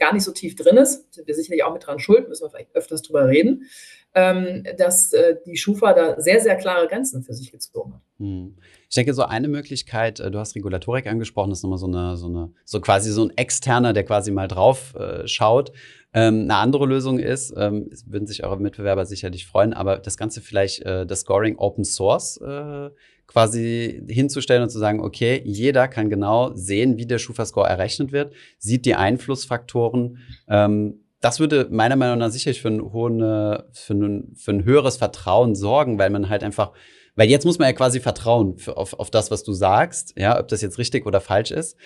gar nicht so tief drin ist. Sind wir sicherlich auch mit dran schuld, müssen wir vielleicht öfters drüber reden ähm, dass äh, die Schufa da sehr, sehr klare Grenzen für sich gezogen hat. Hm. Ich denke, so eine Möglichkeit, äh, du hast Regulatorik angesprochen, das ist nochmal so eine, so eine, so quasi so ein externer, der quasi mal drauf äh, schaut. Ähm, eine andere Lösung ist, ähm, würden sich eure Mitbewerber sicherlich freuen, aber das Ganze vielleicht, äh, das Scoring Open Source äh, quasi hinzustellen und zu sagen, okay, jeder kann genau sehen, wie der Schufa-Score errechnet wird, sieht die Einflussfaktoren, ähm, das würde meiner Meinung nach sicherlich für ein, hohen, für ein, für ein höheres Vertrauen sorgen, weil man halt einfach, weil jetzt muss man ja quasi vertrauen für, auf, auf das, was du sagst, ja, ob das jetzt richtig oder falsch ist.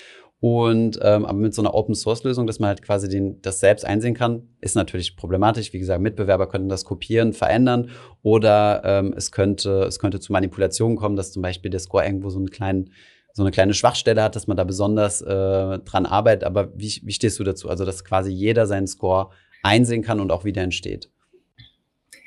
Und ähm, aber mit so einer Open Source Lösung, dass man halt quasi den, das selbst einsehen kann, ist natürlich problematisch. Wie gesagt, Mitbewerber könnten das kopieren, verändern oder ähm, es könnte es könnte zu Manipulationen kommen, dass zum Beispiel der Score irgendwo so einen kleinen so eine kleine Schwachstelle hat, dass man da besonders äh, dran arbeitet. Aber wie, wie stehst du dazu? Also, dass quasi jeder seinen Score einsehen kann und auch wieder entsteht.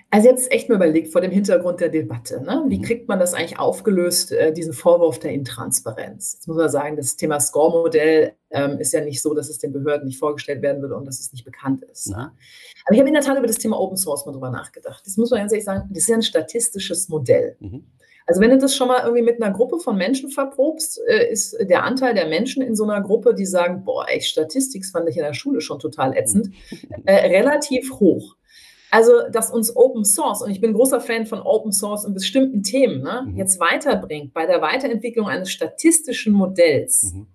Also jetzt echt mal überlegt vor dem Hintergrund der Debatte, ne? wie mhm. kriegt man das eigentlich aufgelöst, äh, diesen Vorwurf der Intransparenz? Jetzt muss man sagen, das Thema Score-Modell ähm, ist ja nicht so, dass es den Behörden nicht vorgestellt werden würde und dass es nicht bekannt ist. Ne? Aber ich habe in der Tat über das Thema Open Source mal drüber nachgedacht. Das muss man ganz ehrlich sagen, das ist ja ein statistisches Modell. Mhm. Also wenn du das schon mal irgendwie mit einer Gruppe von Menschen verprobst, äh, ist der Anteil der Menschen in so einer Gruppe, die sagen, boah, echt, Statistik fand ich in der Schule schon total ätzend, äh, relativ hoch. Also, dass uns Open Source, und ich bin großer Fan von Open Source in bestimmten Themen, ne, mhm. jetzt weiterbringt bei der Weiterentwicklung eines statistischen Modells, mhm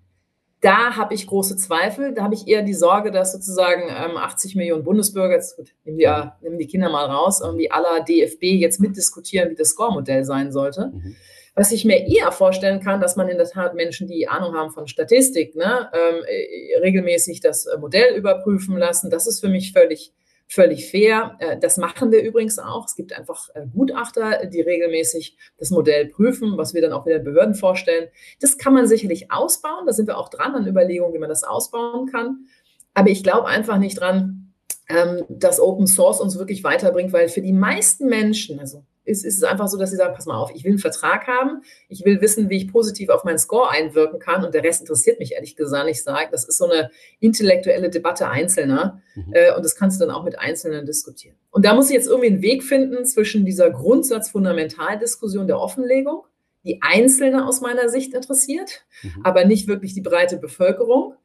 da habe ich große Zweifel. Da habe ich eher die Sorge, dass sozusagen ähm, 80 Millionen Bundesbürger, jetzt gut, nehmen, die, ja, nehmen die Kinder mal raus, irgendwie aller DFB jetzt mitdiskutieren, wie das Score-Modell sein sollte. Mhm. Was ich mir eher vorstellen kann, dass man in der Tat Menschen, die Ahnung haben von Statistik, ne, ähm, äh, regelmäßig das äh, Modell überprüfen lassen. Das ist für mich völlig völlig fair. Äh, das machen wir übrigens auch. Es gibt einfach äh, Gutachter, die regelmäßig das Modell prüfen, was wir dann auch wieder Behörden vorstellen. Das kann man sicherlich ausbauen. Da sind wir auch dran an Überlegungen, wie man das ausbauen kann. Aber ich glaube einfach nicht dran, ähm, dass Open Source uns wirklich weiterbringt, weil für die meisten Menschen, also ist, ist es einfach so, dass sie sagen, pass mal auf, ich will einen Vertrag haben, ich will wissen, wie ich positiv auf meinen Score einwirken kann und der Rest interessiert mich ehrlich gesagt nicht. Sage, das ist so eine intellektuelle Debatte Einzelner mhm. äh, und das kannst du dann auch mit Einzelnen diskutieren. Und da muss ich jetzt irgendwie einen Weg finden zwischen dieser Grundsatzfundamentaldiskussion der Offenlegung, die Einzelne aus meiner Sicht interessiert, mhm. aber nicht wirklich die breite Bevölkerung,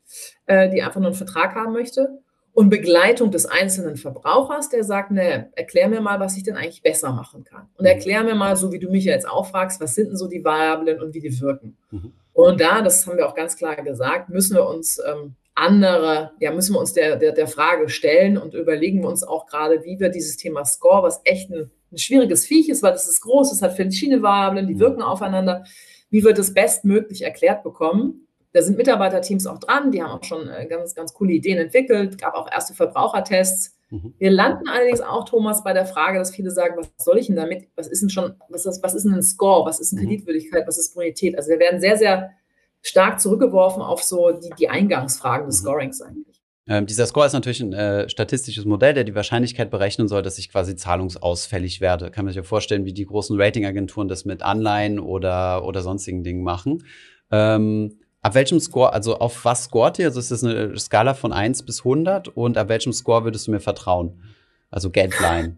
äh, die einfach nur einen Vertrag haben möchte und Begleitung des einzelnen Verbrauchers, der sagt, ne, erklär mir mal, was ich denn eigentlich besser machen kann. Und mhm. erklär mir mal, so wie du mich jetzt auch fragst, was sind denn so die Variablen und wie die wirken. Mhm. Und da, das haben wir auch ganz klar gesagt, müssen wir uns ähm, andere, ja, müssen wir uns der, der, der Frage stellen und überlegen wir uns auch gerade, wie wir dieses Thema Score, was echt ein, ein schwieriges Viech ist, weil es ist groß, es hat verschiedene Variablen, die mhm. wirken aufeinander, wie wir das bestmöglich erklärt bekommen da sind Mitarbeiterteams auch dran, die haben auch schon äh, ganz, ganz coole Ideen entwickelt, gab auch erste Verbrauchertests. Mhm. Wir landen allerdings auch, Thomas, bei der Frage, dass viele sagen, was soll ich denn damit? Was ist denn schon, was ist, was ist denn ein Score? Was ist eine mhm. Kreditwürdigkeit? Was ist Bonität? Also wir werden sehr, sehr stark zurückgeworfen auf so die, die Eingangsfragen des mhm. Scorings eigentlich. Ähm, dieser Score ist natürlich ein äh, statistisches Modell, der die Wahrscheinlichkeit berechnen soll, dass ich quasi zahlungsausfällig werde. Kann man sich ja vorstellen, wie die großen Ratingagenturen das mit Anleihen oder, oder sonstigen Dingen machen. Ähm, Ab welchem Score, also auf was scoret ihr? Also ist das eine Skala von 1 bis 100 und ab welchem Score würdest du mir vertrauen? Also Geldline.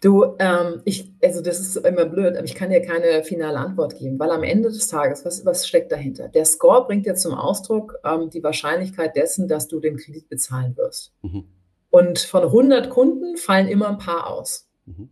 Du, ähm, ich, also das ist immer blöd, aber ich kann dir keine finale Antwort geben, weil am Ende des Tages, was, was steckt dahinter? Der Score bringt dir zum Ausdruck ähm, die Wahrscheinlichkeit dessen, dass du den Kredit bezahlen wirst. Mhm. Und von 100 Kunden fallen immer ein paar aus. Mhm.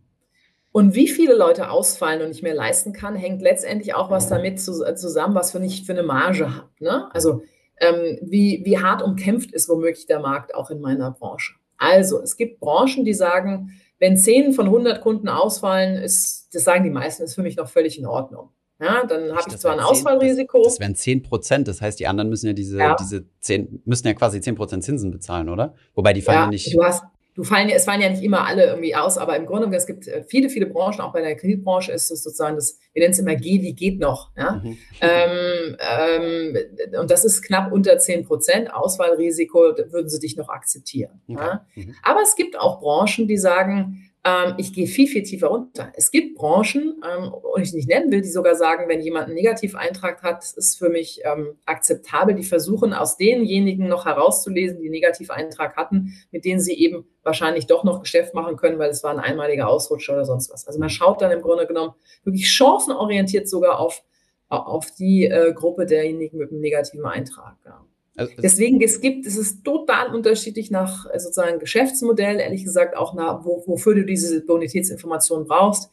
Und wie viele Leute ausfallen und nicht mehr leisten kann, hängt letztendlich auch was damit zusammen, was für nicht für eine Marge habe. Ne? Also ähm, wie, wie hart umkämpft ist womöglich der Markt auch in meiner Branche. Also es gibt Branchen, die sagen, wenn 10 von 100 Kunden ausfallen, ist, das sagen die meisten, ist für mich noch völlig in Ordnung. Ja, dann habe ich zwar ein 10, Ausfallrisiko. Das, das, wären 10 Prozent, das heißt, die anderen müssen ja diese, ja. diese 10, müssen ja quasi 10 Prozent Zinsen bezahlen, oder? Wobei die fallen ja, ja nicht. Du hast, du fallen, es fallen ja nicht immer alle irgendwie aus, aber im Grunde es gibt äh, viele, viele Branchen, auch bei der Kreditbranche ist es sozusagen das, wir nennen es immer G, wie geht noch. Ja? Mhm. Ähm, ähm, und das ist knapp unter 10 Prozent. Ausfallrisiko würden sie dich noch akzeptieren. Okay. Ja? Mhm. Aber es gibt auch Branchen, die sagen, ich gehe viel, viel tiefer runter. Es gibt Branchen, ähm, und ich nicht nennen will, die sogar sagen, wenn jemand einen Negativeintrag hat, das ist für mich ähm, akzeptabel. Die versuchen aus denjenigen noch herauszulesen, die einen Negativeintrag hatten, mit denen sie eben wahrscheinlich doch noch Geschäft machen können, weil es war ein einmaliger Ausrutscher oder sonst was. Also man schaut dann im Grunde genommen wirklich chancenorientiert sogar auf, auf die äh, Gruppe derjenigen mit einem negativen Eintrag. Ja. Also, Deswegen, es gibt, es ist total unterschiedlich nach äh, sozusagen Geschäftsmodell, ehrlich gesagt auch nach, wo, wofür du diese Bonitätsinformation brauchst,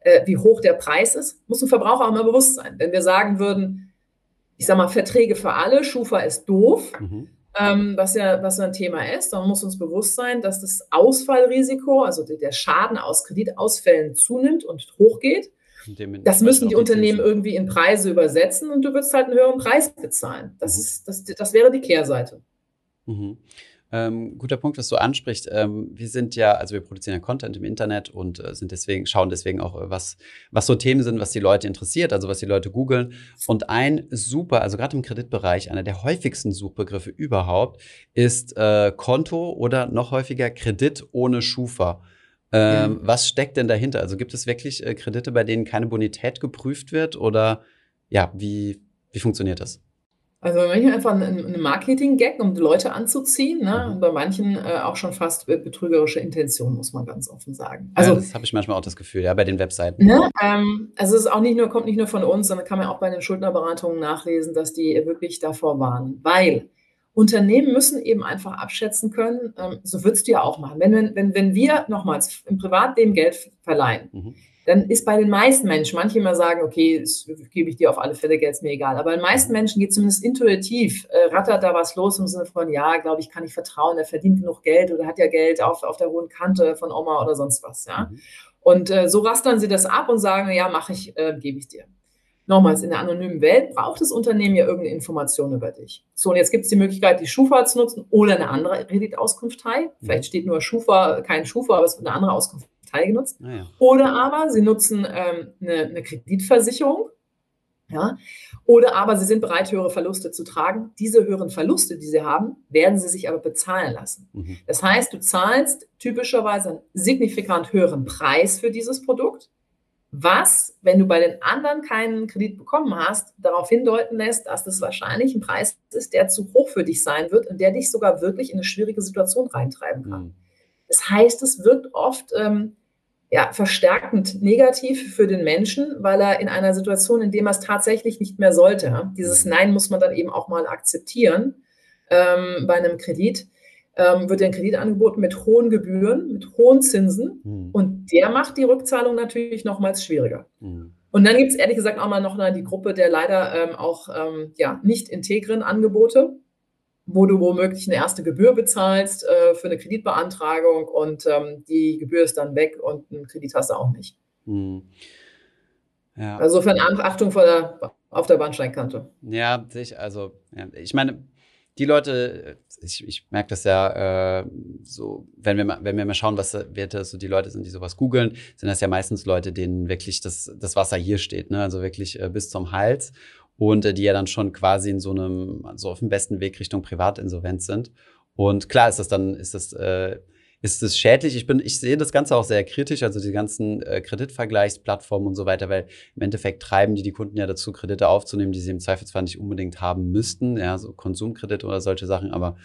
äh, wie hoch der Preis ist, muss ein Verbraucher auch immer bewusst sein. Wenn wir sagen würden, ich sag mal, Verträge für alle, Schufa ist doof, mhm. ähm, was ja, was ja ein Thema ist, dann muss uns bewusst sein, dass das Ausfallrisiko, also der Schaden aus Kreditausfällen zunimmt und hochgeht. Das müssen die Unternehmen irgendwie in Preise übersetzen und du würdest halt einen höheren Preis bezahlen. Das, mhm. ist, das, das wäre die Kehrseite. Mhm. Ähm, guter Punkt, was du ansprichst. Ähm, wir sind ja, also wir produzieren ja Content im Internet und äh, sind deswegen, schauen deswegen auch, äh, was, was so Themen sind, was die Leute interessiert, also was die Leute googeln. Und ein super, also gerade im Kreditbereich, einer der häufigsten Suchbegriffe überhaupt ist äh, Konto oder noch häufiger Kredit ohne Schufa. Ähm, mhm. Was steckt denn dahinter? Also gibt es wirklich äh, Kredite, bei denen keine Bonität geprüft wird? Oder ja, wie, wie funktioniert das? Also bei manchen einfach ein, ein Marketing-Gag, um die Leute anzuziehen. Ne? Mhm. Und bei manchen äh, auch schon fast betrügerische Intention, muss man ganz offen sagen. Also ja, das habe ich manchmal auch das Gefühl, ja, bei den Webseiten. Ne? Ähm, also es ist auch nicht nur, kommt nicht nur von uns, sondern kann man auch bei den Schuldnerberatungen nachlesen, dass die wirklich davor warnen. Weil Unternehmen müssen eben einfach abschätzen können, ähm, so würdest du ja auch machen. Wenn, wenn, wenn wir nochmals im Privatleben Geld verleihen, mhm. dann ist bei den meisten Menschen, manche immer sagen, okay, gebe ich dir auf alle Fälle, Geld ist mir egal. Aber den meisten Menschen geht zumindest intuitiv, äh, rattert da was los im Sinne von, ja, glaube ich, kann ich vertrauen, er verdient genug Geld oder hat ja Geld auf, auf der hohen Kante von Oma oder sonst was. Ja? Mhm. Und äh, so rastern sie das ab und sagen, ja, mache ich, äh, gebe ich dir. Nochmals, in der anonymen Welt braucht das Unternehmen ja irgendeine Information über dich. So, und jetzt gibt es die Möglichkeit, die Schufa zu nutzen oder eine andere Kreditauskunftei. Vielleicht steht nur Schufa, kein Schufa, aber es wird eine andere Auskunftei genutzt. Ah, ja. Oder aber sie nutzen ähm, eine, eine Kreditversicherung. Ja? Oder aber sie sind bereit, höhere Verluste zu tragen. Diese höheren Verluste, die sie haben, werden sie sich aber bezahlen lassen. Mhm. Das heißt, du zahlst typischerweise einen signifikant höheren Preis für dieses Produkt was, wenn du bei den anderen keinen Kredit bekommen hast, darauf hindeuten lässt, dass das wahrscheinlich ein Preis ist, der zu hoch für dich sein wird und der dich sogar wirklich in eine schwierige Situation reintreiben kann. Mhm. Das heißt, es wirkt oft ähm, ja, verstärkend negativ für den Menschen, weil er in einer Situation, in der er es tatsächlich nicht mehr sollte, dieses mhm. Nein muss man dann eben auch mal akzeptieren ähm, bei einem Kredit, ähm, wird ein Kredit angeboten mit hohen Gebühren, mit hohen Zinsen mhm. und der macht die Rückzahlung natürlich nochmals schwieriger. Mhm. Und dann gibt es ehrlich gesagt auch mal noch die Gruppe der leider ähm, auch ähm, ja, nicht integren Angebote, wo du womöglich eine erste Gebühr bezahlst äh, für eine Kreditbeantragung und ähm, die Gebühr ist dann weg und einen Kredit hast du auch nicht. Mhm. Ja. Also für eine Achtung vor der, auf der Bahnsteigkante. Ja, sich, also ja, ich meine, die Leute, ich, ich merke das ja äh, so, wenn wir, mal, wenn wir mal schauen, was Werte so die Leute sind, die sowas googeln, sind das ja meistens Leute, denen wirklich das, das Wasser hier steht, ne? also wirklich äh, bis zum Hals und äh, die ja dann schon quasi in so einem, so auf dem besten Weg Richtung Privatinsolvenz sind. Und klar ist das dann, ist das äh, ist es schädlich? Ich bin, ich sehe das Ganze auch sehr kritisch, also die ganzen äh, Kreditvergleichsplattformen und so weiter, weil im Endeffekt treiben die die Kunden ja dazu, Kredite aufzunehmen, die sie im Zweifelsfall nicht unbedingt haben müssten, ja, so Konsumkredite oder solche Sachen, aber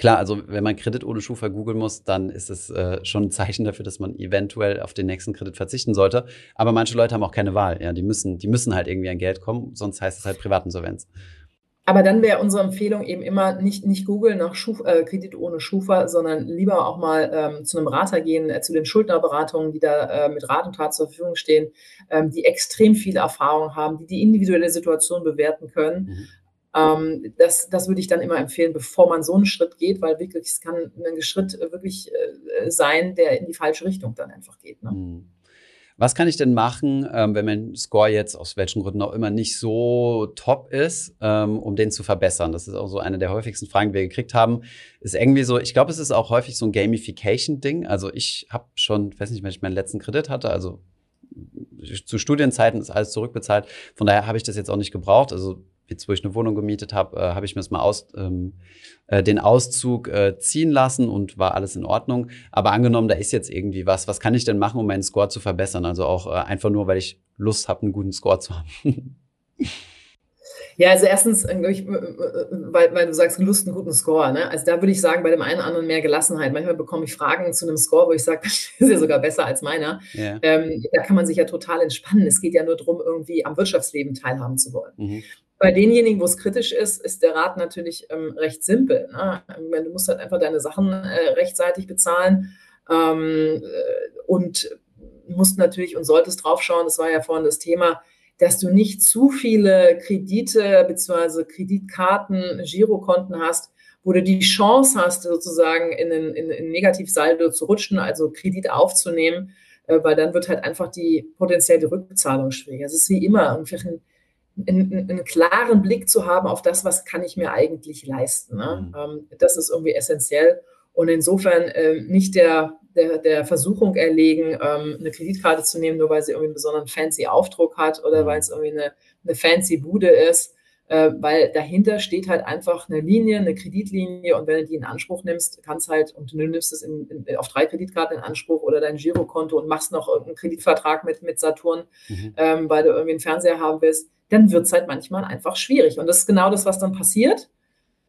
Klar, also wenn man Kredit ohne Schufa googeln muss, dann ist es äh, schon ein Zeichen dafür, dass man eventuell auf den nächsten Kredit verzichten sollte. Aber manche Leute haben auch keine Wahl. Ja, die müssen, die müssen halt irgendwie an Geld kommen, sonst heißt es halt Privatinsolvenz. Aber dann wäre unsere Empfehlung eben immer nicht, nicht googeln nach Schuf, äh, Kredit ohne Schufa, sondern lieber auch mal ähm, zu einem Berater gehen, äh, zu den Schuldnerberatungen, die da äh, mit Rat und Tat zur Verfügung stehen, ähm, die extrem viel Erfahrung haben, die die individuelle Situation bewerten können. Mhm. Ähm, das, das würde ich dann immer empfehlen, bevor man so einen Schritt geht, weil wirklich, es kann ein Schritt wirklich äh, sein, der in die falsche Richtung dann einfach geht. Ne? Mhm. Was kann ich denn machen, ähm, wenn mein Score jetzt aus welchen Gründen auch immer nicht so top ist, ähm, um den zu verbessern? Das ist auch so eine der häufigsten Fragen, die wir gekriegt haben. Ist irgendwie so, ich glaube, es ist auch häufig so ein Gamification-Ding. Also ich habe schon, weiß nicht, wenn ich meinen letzten Kredit hatte, also zu Studienzeiten ist alles zurückbezahlt. Von daher habe ich das jetzt auch nicht gebraucht. Also jetzt wo ich eine Wohnung gemietet habe, äh, habe ich mir das mal aus, ähm, äh, den Auszug äh, ziehen lassen und war alles in Ordnung. Aber angenommen, da ist jetzt irgendwie was, was kann ich denn machen, um meinen Score zu verbessern? Also auch äh, einfach nur, weil ich Lust habe, einen guten Score zu haben. Ja, also erstens, äh, ich, äh, weil, weil du sagst, Lust, einen guten Score. Ne? Also da würde ich sagen, bei dem einen oder anderen mehr Gelassenheit. Manchmal bekomme ich Fragen zu einem Score, wo ich sage, [laughs] das ist ja sogar besser als meiner. Ja. Ähm, da kann man sich ja total entspannen. Es geht ja nur darum, irgendwie am Wirtschaftsleben teilhaben zu wollen. Mhm. Bei denjenigen, wo es kritisch ist, ist der Rat natürlich ähm, recht simpel. Ne? Meine, du musst halt einfach deine Sachen äh, rechtzeitig bezahlen ähm, äh, und musst natürlich und solltest draufschauen, das war ja vorhin das Thema, dass du nicht zu viele Kredite bzw. Kreditkarten, Girokonten hast, wo du die Chance hast, sozusagen in ein, in ein Negativsaldo zu rutschen, also Kredit aufzunehmen, äh, weil dann wird halt einfach die potenzielle Rückzahlung schwieriger. Es ist wie immer, ein einen, einen, klaren Blick zu haben auf das, was kann ich mir eigentlich leisten. Ne? Mhm. Ähm, das ist irgendwie essentiell. Und insofern äh, nicht der, der, der, Versuchung erlegen, ähm, eine Kreditkarte zu nehmen, nur weil sie irgendwie einen besonderen fancy Aufdruck hat oder mhm. weil es irgendwie eine, eine fancy Bude ist, äh, weil dahinter steht halt einfach eine Linie, eine Kreditlinie und wenn du die in Anspruch nimmst, kannst halt, und du nimmst es in, in, auf drei Kreditkarten in Anspruch oder dein Girokonto und machst noch irgendeinen Kreditvertrag mit, mit Saturn, mhm. ähm, weil du irgendwie einen Fernseher haben willst, dann wird es halt manchmal einfach schwierig. Und das ist genau das, was dann passiert.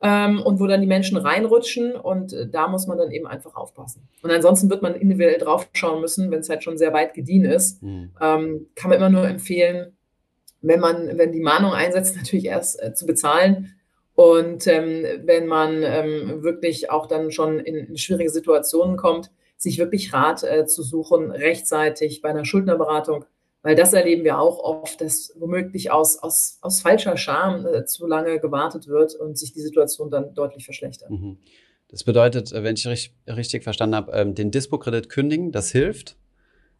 Ähm, und wo dann die Menschen reinrutschen und äh, da muss man dann eben einfach aufpassen. Und ansonsten wird man individuell draufschauen müssen, wenn es halt schon sehr weit gediehen ist. Mhm. Ähm, kann man immer nur empfehlen, wenn man, wenn die Mahnung einsetzt, [laughs] natürlich erst äh, zu bezahlen. Und ähm, wenn man ähm, wirklich auch dann schon in, in, schwierige Situationen kommt, sich wirklich Rat äh, zu suchen, rechtzeitig bei einer Schuldnerberatung weil das erleben wir auch oft, dass womöglich aus, aus, aus falscher Scham äh, zu lange gewartet wird und sich die Situation dann deutlich verschlechtert. Mhm. Das bedeutet, äh, wenn ich richtig, richtig verstanden habe, ähm, den Dispo-Kredit kündigen, das hilft.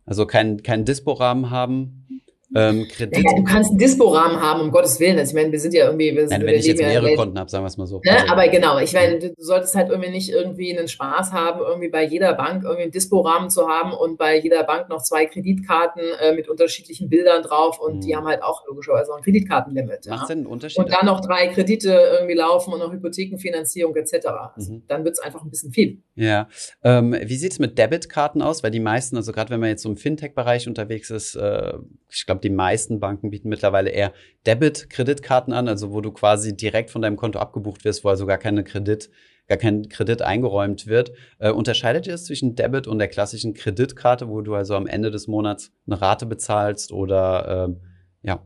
Also keinen kein Dispo-Rahmen haben ähm, Kredit. Ja, du kannst einen Dispo-Rahmen haben, um Gottes Willen. Also ich meine, wir sind ja irgendwie. Wir Nein, wenn ich jetzt mehrere Konten habe, sagen wir es mal so. Ne? Also, aber genau, ich meine, du solltest halt irgendwie nicht irgendwie einen Spaß haben, irgendwie bei jeder Bank irgendwie einen Dispo-Rahmen zu haben und bei jeder Bank noch zwei Kreditkarten äh, mit unterschiedlichen Bildern drauf und mhm. die haben halt auch logischerweise auch ein Kreditkartenlimit. Macht ja? einen Unterschied? Und dann noch drei Kredite irgendwie laufen und noch Hypothekenfinanzierung etc. Also mhm. Dann wird es einfach ein bisschen viel. Ja. Ähm, wie sieht es mit Debitkarten aus? Weil die meisten, also gerade wenn man jetzt so im Fintech-Bereich unterwegs ist, äh, ich glaube, die meisten Banken bieten mittlerweile eher Debit-Kreditkarten an, also wo du quasi direkt von deinem Konto abgebucht wirst, wo also gar keine Kredit, gar kein Kredit eingeräumt wird. Äh, unterscheidet ihr es zwischen Debit und der klassischen Kreditkarte, wo du also am Ende des Monats eine Rate bezahlst oder ähm, ja?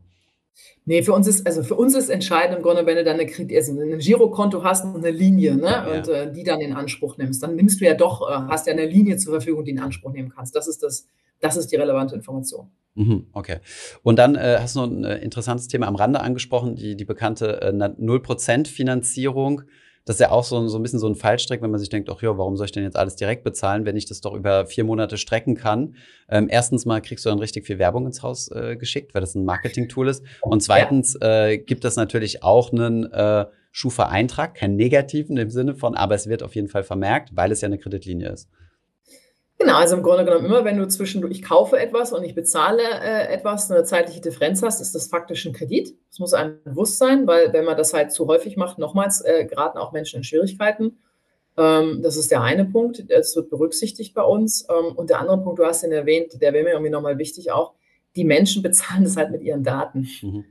Nee, für uns ist, also für uns ist entscheidend im Grunde, wenn du dann eine, also ein Girokonto hast und eine Linie, ne, ja. und äh, die dann in Anspruch nimmst, dann nimmst du ja doch, äh, hast ja eine Linie zur Verfügung, die in Anspruch nehmen kannst. Das ist das, das ist die relevante Information. Mhm, okay. Und dann äh, hast du noch ein äh, interessantes Thema am Rande angesprochen, die, die bekannte äh, 0% Finanzierung. Das ist ja auch so, so ein bisschen so ein Fallstrick, wenn man sich denkt, ach ja, warum soll ich denn jetzt alles direkt bezahlen, wenn ich das doch über vier Monate strecken kann? Ähm, erstens mal kriegst du dann richtig viel Werbung ins Haus äh, geschickt, weil das ein Marketing-Tool ist. Und zweitens äh, gibt es natürlich auch einen äh, Schufa-Eintrag, keinen negativen im Sinne von, aber es wird auf jeden Fall vermerkt, weil es ja eine Kreditlinie ist. Genau, also im Grunde genommen immer, wenn du zwischendurch, ich kaufe etwas und ich bezahle äh, etwas, eine zeitliche Differenz hast, ist das faktisch ein Kredit. Das muss einem bewusst sein, weil wenn man das halt zu häufig macht, nochmals äh, geraten auch Menschen in Schwierigkeiten. Ähm, das ist der eine Punkt, das wird berücksichtigt bei uns. Ähm, und der andere Punkt, du hast ihn erwähnt, der wäre mir irgendwie nochmal wichtig auch, die Menschen bezahlen das halt mit ihren Daten. Mhm.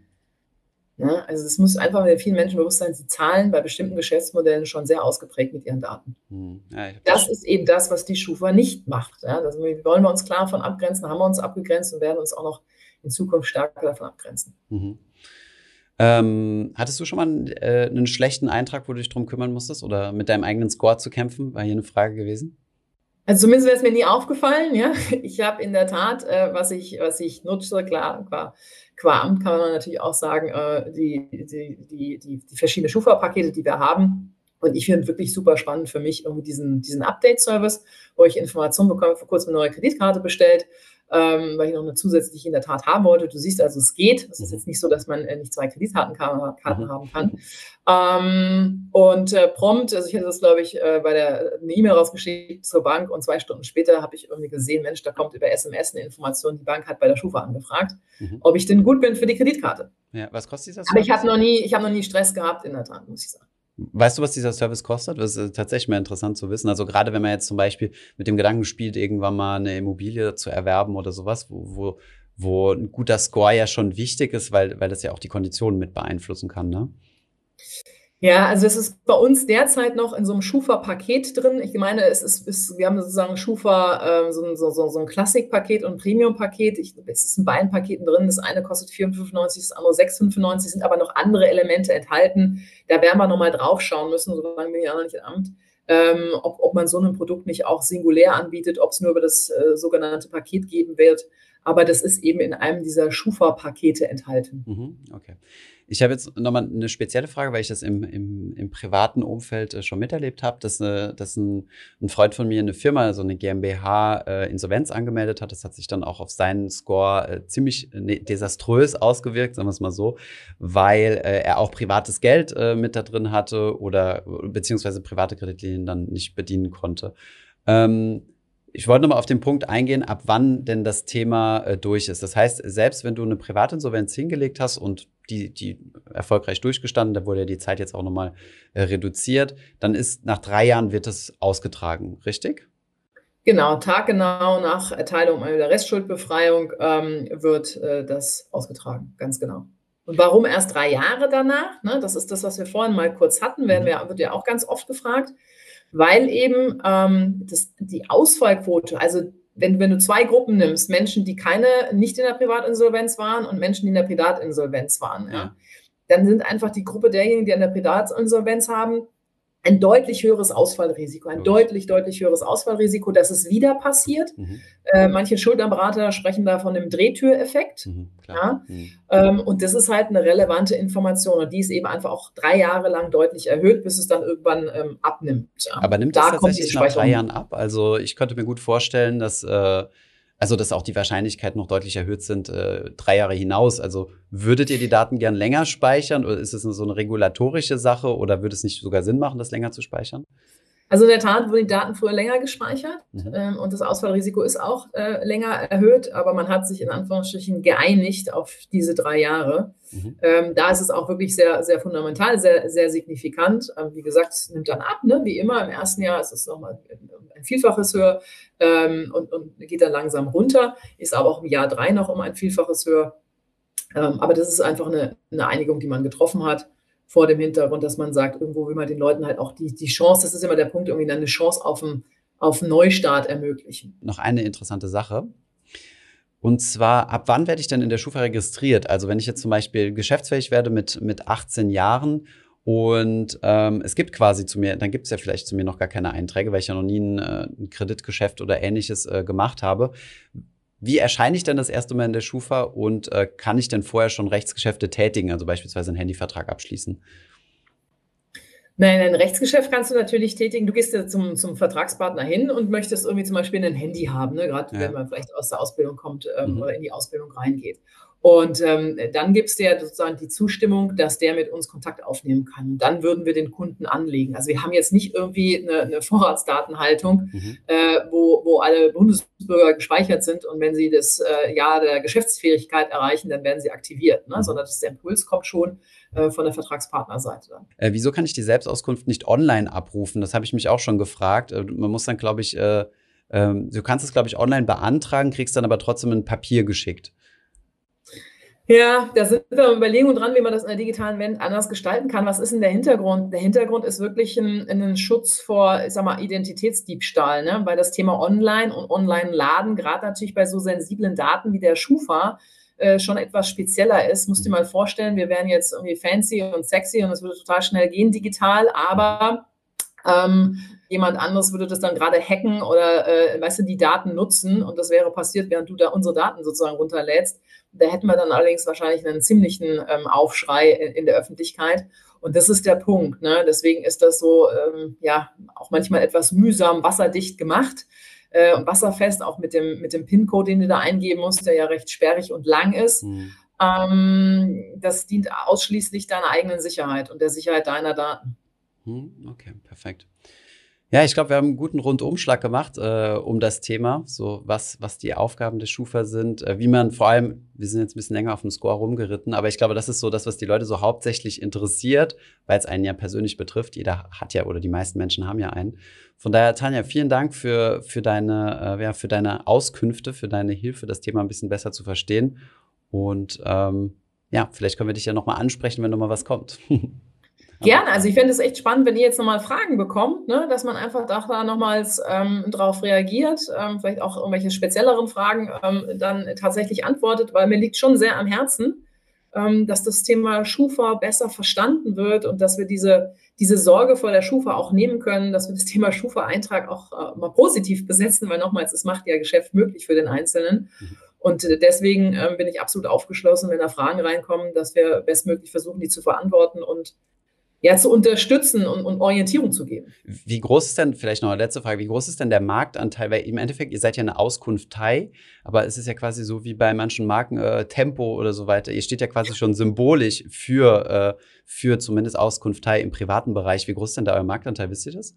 Ja, also es muss einfach vielen Menschen bewusst sein, sie zahlen bei bestimmten Geschäftsmodellen schon sehr ausgeprägt mit ihren Daten. Hm. Ja, das ist eben das, was die Schufa nicht macht. Ja, das wollen wir uns klar von abgrenzen, haben wir uns abgegrenzt und werden uns auch noch in Zukunft stärker davon abgrenzen. Mhm. Ähm, hattest du schon mal äh, einen schlechten Eintrag, wo du dich darum kümmern musstest oder mit deinem eigenen Score zu kämpfen? War hier eine Frage gewesen? Also zumindest wäre es mir nie aufgefallen. Ja, ich habe in der Tat, äh, was ich was ich nutze, klar, qua, qua Amt kann man natürlich auch sagen, äh, die, die, die, die, die verschiedenen Schufa-Pakete, die wir haben. Und ich finde wirklich super spannend für mich irgendwie diesen, diesen Update-Service, wo ich Informationen bekomme, vor kurzem eine neue Kreditkarte bestellt ähm, weil ich noch eine zusätzliche in der Tat haben wollte. Du siehst also, es geht. Es ist mhm. jetzt nicht so, dass man äh, nicht zwei Kreditkarten mhm. haben kann. Ähm, und äh, prompt, also ich hätte das, glaube ich, äh, bei der eine E-Mail rausgeschickt zur Bank und zwei Stunden später habe ich irgendwie gesehen, Mensch, da kommt über SMS eine Information, die Bank hat bei der Schufa angefragt, mhm. ob ich denn gut bin für die Kreditkarte. Ja, was kostet dieser Aber ich habe noch nie, ich habe noch nie Stress gehabt in der Tat, muss ich sagen. Weißt du, was dieser Service kostet? Das ist tatsächlich mal interessant zu wissen. Also gerade wenn man jetzt zum Beispiel mit dem Gedanken spielt, irgendwann mal eine Immobilie zu erwerben oder sowas, wo, wo, wo ein guter Score ja schon wichtig ist, weil, weil das ja auch die Konditionen mit beeinflussen kann, ne? Ja, also es ist bei uns derzeit noch in so einem Schufa-Paket drin. Ich meine, es ist, ist wir haben sozusagen Schufa, äh, so, so, so, so ein Klassik-Paket und ein Premium-Paket. Es ist in beiden Paketen drin. Das eine kostet 4,95, das andere 6,95, sind aber noch andere Elemente enthalten. Da werden wir nochmal drauf schauen müssen, solange bin ich auch noch nicht im Amt. Ähm, ob, ob man so ein Produkt nicht auch singulär anbietet, ob es nur über das äh, sogenannte Paket geben wird. Aber das ist eben in einem dieser Schufa-Pakete enthalten. Mhm, okay. Ich habe jetzt nochmal eine spezielle Frage, weil ich das im, im, im privaten Umfeld äh, schon miterlebt habe, dass, eine, dass ein, ein, Freund von mir eine Firma, so eine GmbH, äh, Insolvenz angemeldet hat. Das hat sich dann auch auf seinen Score äh, ziemlich ne, desaströs ausgewirkt, sagen wir es mal so, weil äh, er auch privates Geld äh, mit da drin hatte oder beziehungsweise private Kreditlinien dann nicht bedienen konnte. Ähm, ich wollte nochmal auf den Punkt eingehen, ab wann denn das Thema äh, durch ist. Das heißt, selbst wenn du eine Privatinsolvenz hingelegt hast und die, die erfolgreich durchgestanden, da wurde ja die Zeit jetzt auch nochmal äh, reduziert, dann ist nach drei Jahren wird es ausgetragen, richtig? Genau, taggenau nach Erteilung der Restschuldbefreiung ähm, wird äh, das ausgetragen, ganz genau. Und warum erst drei Jahre danach? Ne, das ist das, was wir vorhin mal kurz hatten, werden mhm. wir, wird ja auch ganz oft gefragt weil eben ähm, das, die Ausfallquote, also wenn, wenn du zwei Gruppen nimmst, Menschen, die keine, nicht in der Privatinsolvenz waren und Menschen, die in der Privatinsolvenz waren, ja. ja dann sind einfach die Gruppe derjenigen, die in der Privatinsolvenz haben, ein deutlich höheres Ausfallrisiko, ein mhm. deutlich, deutlich höheres Ausfallrisiko, dass es wieder passiert. Mhm. Äh, manche Schuldnerberater sprechen da von einem Drehtüreffekt. Mhm, ja? Mhm. Ähm, und das ist halt eine relevante Information und die ist eben einfach auch drei Jahre lang deutlich erhöht, bis es dann irgendwann ähm, abnimmt. Ja. Aber nimmt das da tatsächlich nach drei Jahren ab? Also ich könnte mir gut vorstellen, dass äh, also dass auch die Wahrscheinlichkeit noch deutlich erhöht sind, äh, drei Jahre hinaus. Also würdet ihr die Daten gern länger speichern oder ist es so eine regulatorische Sache oder würde es nicht sogar Sinn machen, das länger zu speichern? Also in der Tat wurden die Daten früher länger gespeichert mhm. ähm, und das Ausfallrisiko ist auch äh, länger erhöht, aber man hat sich in Anführungsstrichen geeinigt auf diese drei Jahre. Mhm. Ähm, da ist es auch wirklich sehr, sehr fundamental, sehr, sehr signifikant. Ähm, wie gesagt, es nimmt dann ab, ne? wie immer. Im ersten Jahr ist es nochmal ein Vielfaches höher ähm, und, und geht dann langsam runter, ist aber auch im Jahr drei noch um ein Vielfaches höher. Ähm, aber das ist einfach eine, eine Einigung, die man getroffen hat vor dem Hintergrund, dass man sagt, irgendwo will man den Leuten halt auch die, die Chance, das ist immer der Punkt, irgendwie eine Chance auf einen, auf einen Neustart ermöglichen. Noch eine interessante Sache. Und zwar, ab wann werde ich denn in der Schufa registriert? Also wenn ich jetzt zum Beispiel geschäftsfähig werde mit, mit 18 Jahren und ähm, es gibt quasi zu mir, dann gibt es ja vielleicht zu mir noch gar keine Einträge, weil ich ja noch nie ein, äh, ein Kreditgeschäft oder ähnliches äh, gemacht habe. Wie erscheine ich denn das erste Mal in der Schufa und äh, kann ich denn vorher schon Rechtsgeschäfte tätigen, also beispielsweise einen Handyvertrag abschließen? Nein, ein Rechtsgeschäft kannst du natürlich tätigen. Du gehst ja zum, zum Vertragspartner hin und möchtest irgendwie zum Beispiel ein Handy haben, ne? gerade ja. wenn man vielleicht aus der Ausbildung kommt ähm, mhm. oder in die Ausbildung reingeht. Und ähm, dann gibst du ja sozusagen die Zustimmung, dass der mit uns Kontakt aufnehmen kann. Und dann würden wir den Kunden anlegen. Also wir haben jetzt nicht irgendwie eine, eine Vorratsdatenhaltung, mhm. äh, wo, wo alle Bundesbürger gespeichert sind und wenn sie das äh, Jahr der Geschäftsfähigkeit erreichen, dann werden sie aktiviert. Ne? Mhm. Sondern das, der Impuls kommt schon äh, von der Vertragspartnerseite. Dann. Äh, wieso kann ich die Selbstauskunft nicht online abrufen? Das habe ich mich auch schon gefragt. Äh, man muss dann, glaube ich, äh, ähm, du kannst es, glaube ich, online beantragen, kriegst dann aber trotzdem ein Papier geschickt. Ja, da sind wir am Überlegen dran, wie man das in der digitalen Welt anders gestalten kann. Was ist denn der Hintergrund? Der Hintergrund ist wirklich ein, ein Schutz vor, ich sag mal, Identitätsdiebstahl, ne? weil das Thema Online und Online-Laden, gerade natürlich bei so sensiblen Daten wie der Schufa, äh, schon etwas spezieller ist. Musst dir mal vorstellen, wir wären jetzt irgendwie fancy und sexy und es würde total schnell gehen digital, aber ähm, jemand anderes würde das dann gerade hacken oder, äh, weißt du, die Daten nutzen und das wäre passiert, während du da unsere Daten sozusagen runterlädst. Da hätten wir dann allerdings wahrscheinlich einen ziemlichen ähm, Aufschrei in, in, der Öffentlichkeit. Und das ist der Punkt. Ne? Deswegen ist das so, ähm, ja, auch manchmal etwas mühsam wasserdicht gemacht äh, und wasserfest, auch mit dem, mit dem PIN-Code, den du da eingeben musst, der ja recht sperrig und lang ist. Mhm. Ähm, das dient ausschließlich deiner eigenen Sicherheit und der Sicherheit deiner Daten. Mhm. Okay, perfekt. Ja, ich glaube, wir haben einen guten Rundumschlag gemacht äh, um das Thema, so was, was die Aufgaben des Schufa sind, äh, wie man vor allem, wir sind jetzt ein bisschen länger auf dem Score rumgeritten, aber ich glaube, das ist so das, was die Leute so hauptsächlich interessiert, weil es einen ja persönlich betrifft. Jeder hat ja oder die meisten Menschen haben ja einen. Von daher, Tanja, vielen Dank für, für, deine, äh, ja, für deine Auskünfte, für deine Hilfe, das Thema ein bisschen besser zu verstehen. Und ähm, ja, vielleicht können wir dich ja nochmal ansprechen, wenn nochmal was kommt. [laughs] Gerne, also ich fände es echt spannend, wenn ihr jetzt nochmal Fragen bekommt, ne, dass man einfach da nochmals ähm, drauf reagiert, ähm, vielleicht auch irgendwelche spezielleren Fragen ähm, dann tatsächlich antwortet, weil mir liegt schon sehr am Herzen, ähm, dass das Thema Schufa besser verstanden wird und dass wir diese, diese Sorge vor der Schufa auch nehmen können, dass wir das Thema Schufa-Eintrag auch äh, mal positiv besetzen, weil nochmals, es macht ja Geschäft möglich für den Einzelnen. Mhm. Und deswegen ähm, bin ich absolut aufgeschlossen, wenn da Fragen reinkommen, dass wir bestmöglich versuchen, die zu verantworten und ja, zu unterstützen und, und, Orientierung zu geben. Wie groß ist denn, vielleicht noch eine letzte Frage, wie groß ist denn der Marktanteil? Weil im Endeffekt, ihr seid ja eine Auskunftei, aber es ist ja quasi so wie bei manchen Marken äh, Tempo oder so weiter. Ihr steht ja quasi schon symbolisch für, äh, für zumindest Auskunftei im privaten Bereich. Wie groß ist denn da euer Marktanteil? Wisst ihr das?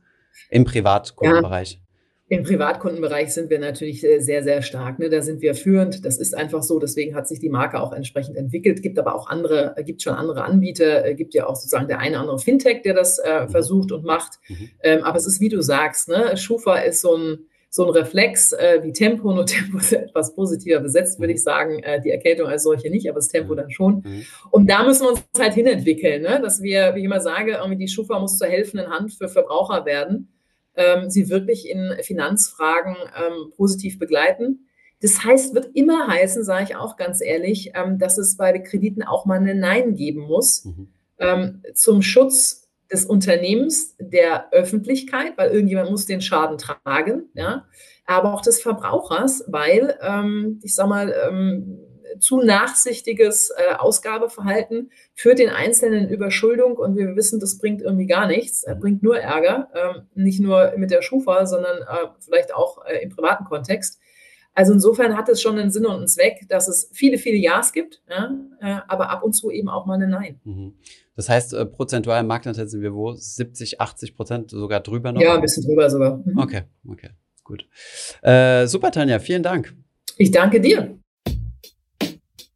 Im Privatkundenbereich. Ja. Im Privatkundenbereich sind wir natürlich äh, sehr, sehr stark. Ne? Da sind wir führend. Das ist einfach so. Deswegen hat sich die Marke auch entsprechend entwickelt. Gibt aber auch andere, äh, gibt schon andere Anbieter. Äh, gibt ja auch sozusagen der eine oder andere Fintech, der das äh, mhm. versucht und macht. Mhm. Ähm, aber es ist, wie du sagst, ne? Schufa ist so ein, so ein Reflex äh, wie Tempo, nur [laughs] Tempo ist etwas positiver besetzt, würde ich sagen. Äh, die Erkältung als solche nicht, aber das Tempo mhm. dann schon. Mhm. Und da müssen wir uns halt hinentwickeln, ne? dass wir, wie ich immer sage, irgendwie die Schufa muss zur helfenden Hand für Verbraucher werden ähm, sie wirklich in Finanzfragen ähm, positiv begleiten. Das heißt, wird immer heißen, sage ich auch ganz ehrlich, ähm, dass es bei Krediten auch mal eine Nein geben muss mhm. ähm, zum Schutz des Unternehmens, der Öffentlichkeit, weil irgendjemand muss den Schaden tragen, ja, aber auch des Verbrauchers, weil ähm, ich sage mal, ähm, zu nachsichtiges äh, Ausgabeverhalten führt den Einzelnen Überschuldung und wir wissen, das bringt irgendwie gar nichts, äh, bringt nur Ärger, äh, nicht nur mit der Schufa, sondern äh, vielleicht auch äh, im privaten Kontext. Also insofern hat es schon einen Sinn und einen Zweck, dass es viele, viele Ja's gibt, ja, äh, aber ab und zu eben auch mal ein Nein. Mhm. Das heißt, prozentual im Marktanteil sind wir wo? 70, 80 Prozent sogar drüber noch? Ja, ein bisschen drüber sogar. Mhm. Okay, okay, gut. Super, Tanja, vielen Dank. Ich danke dir.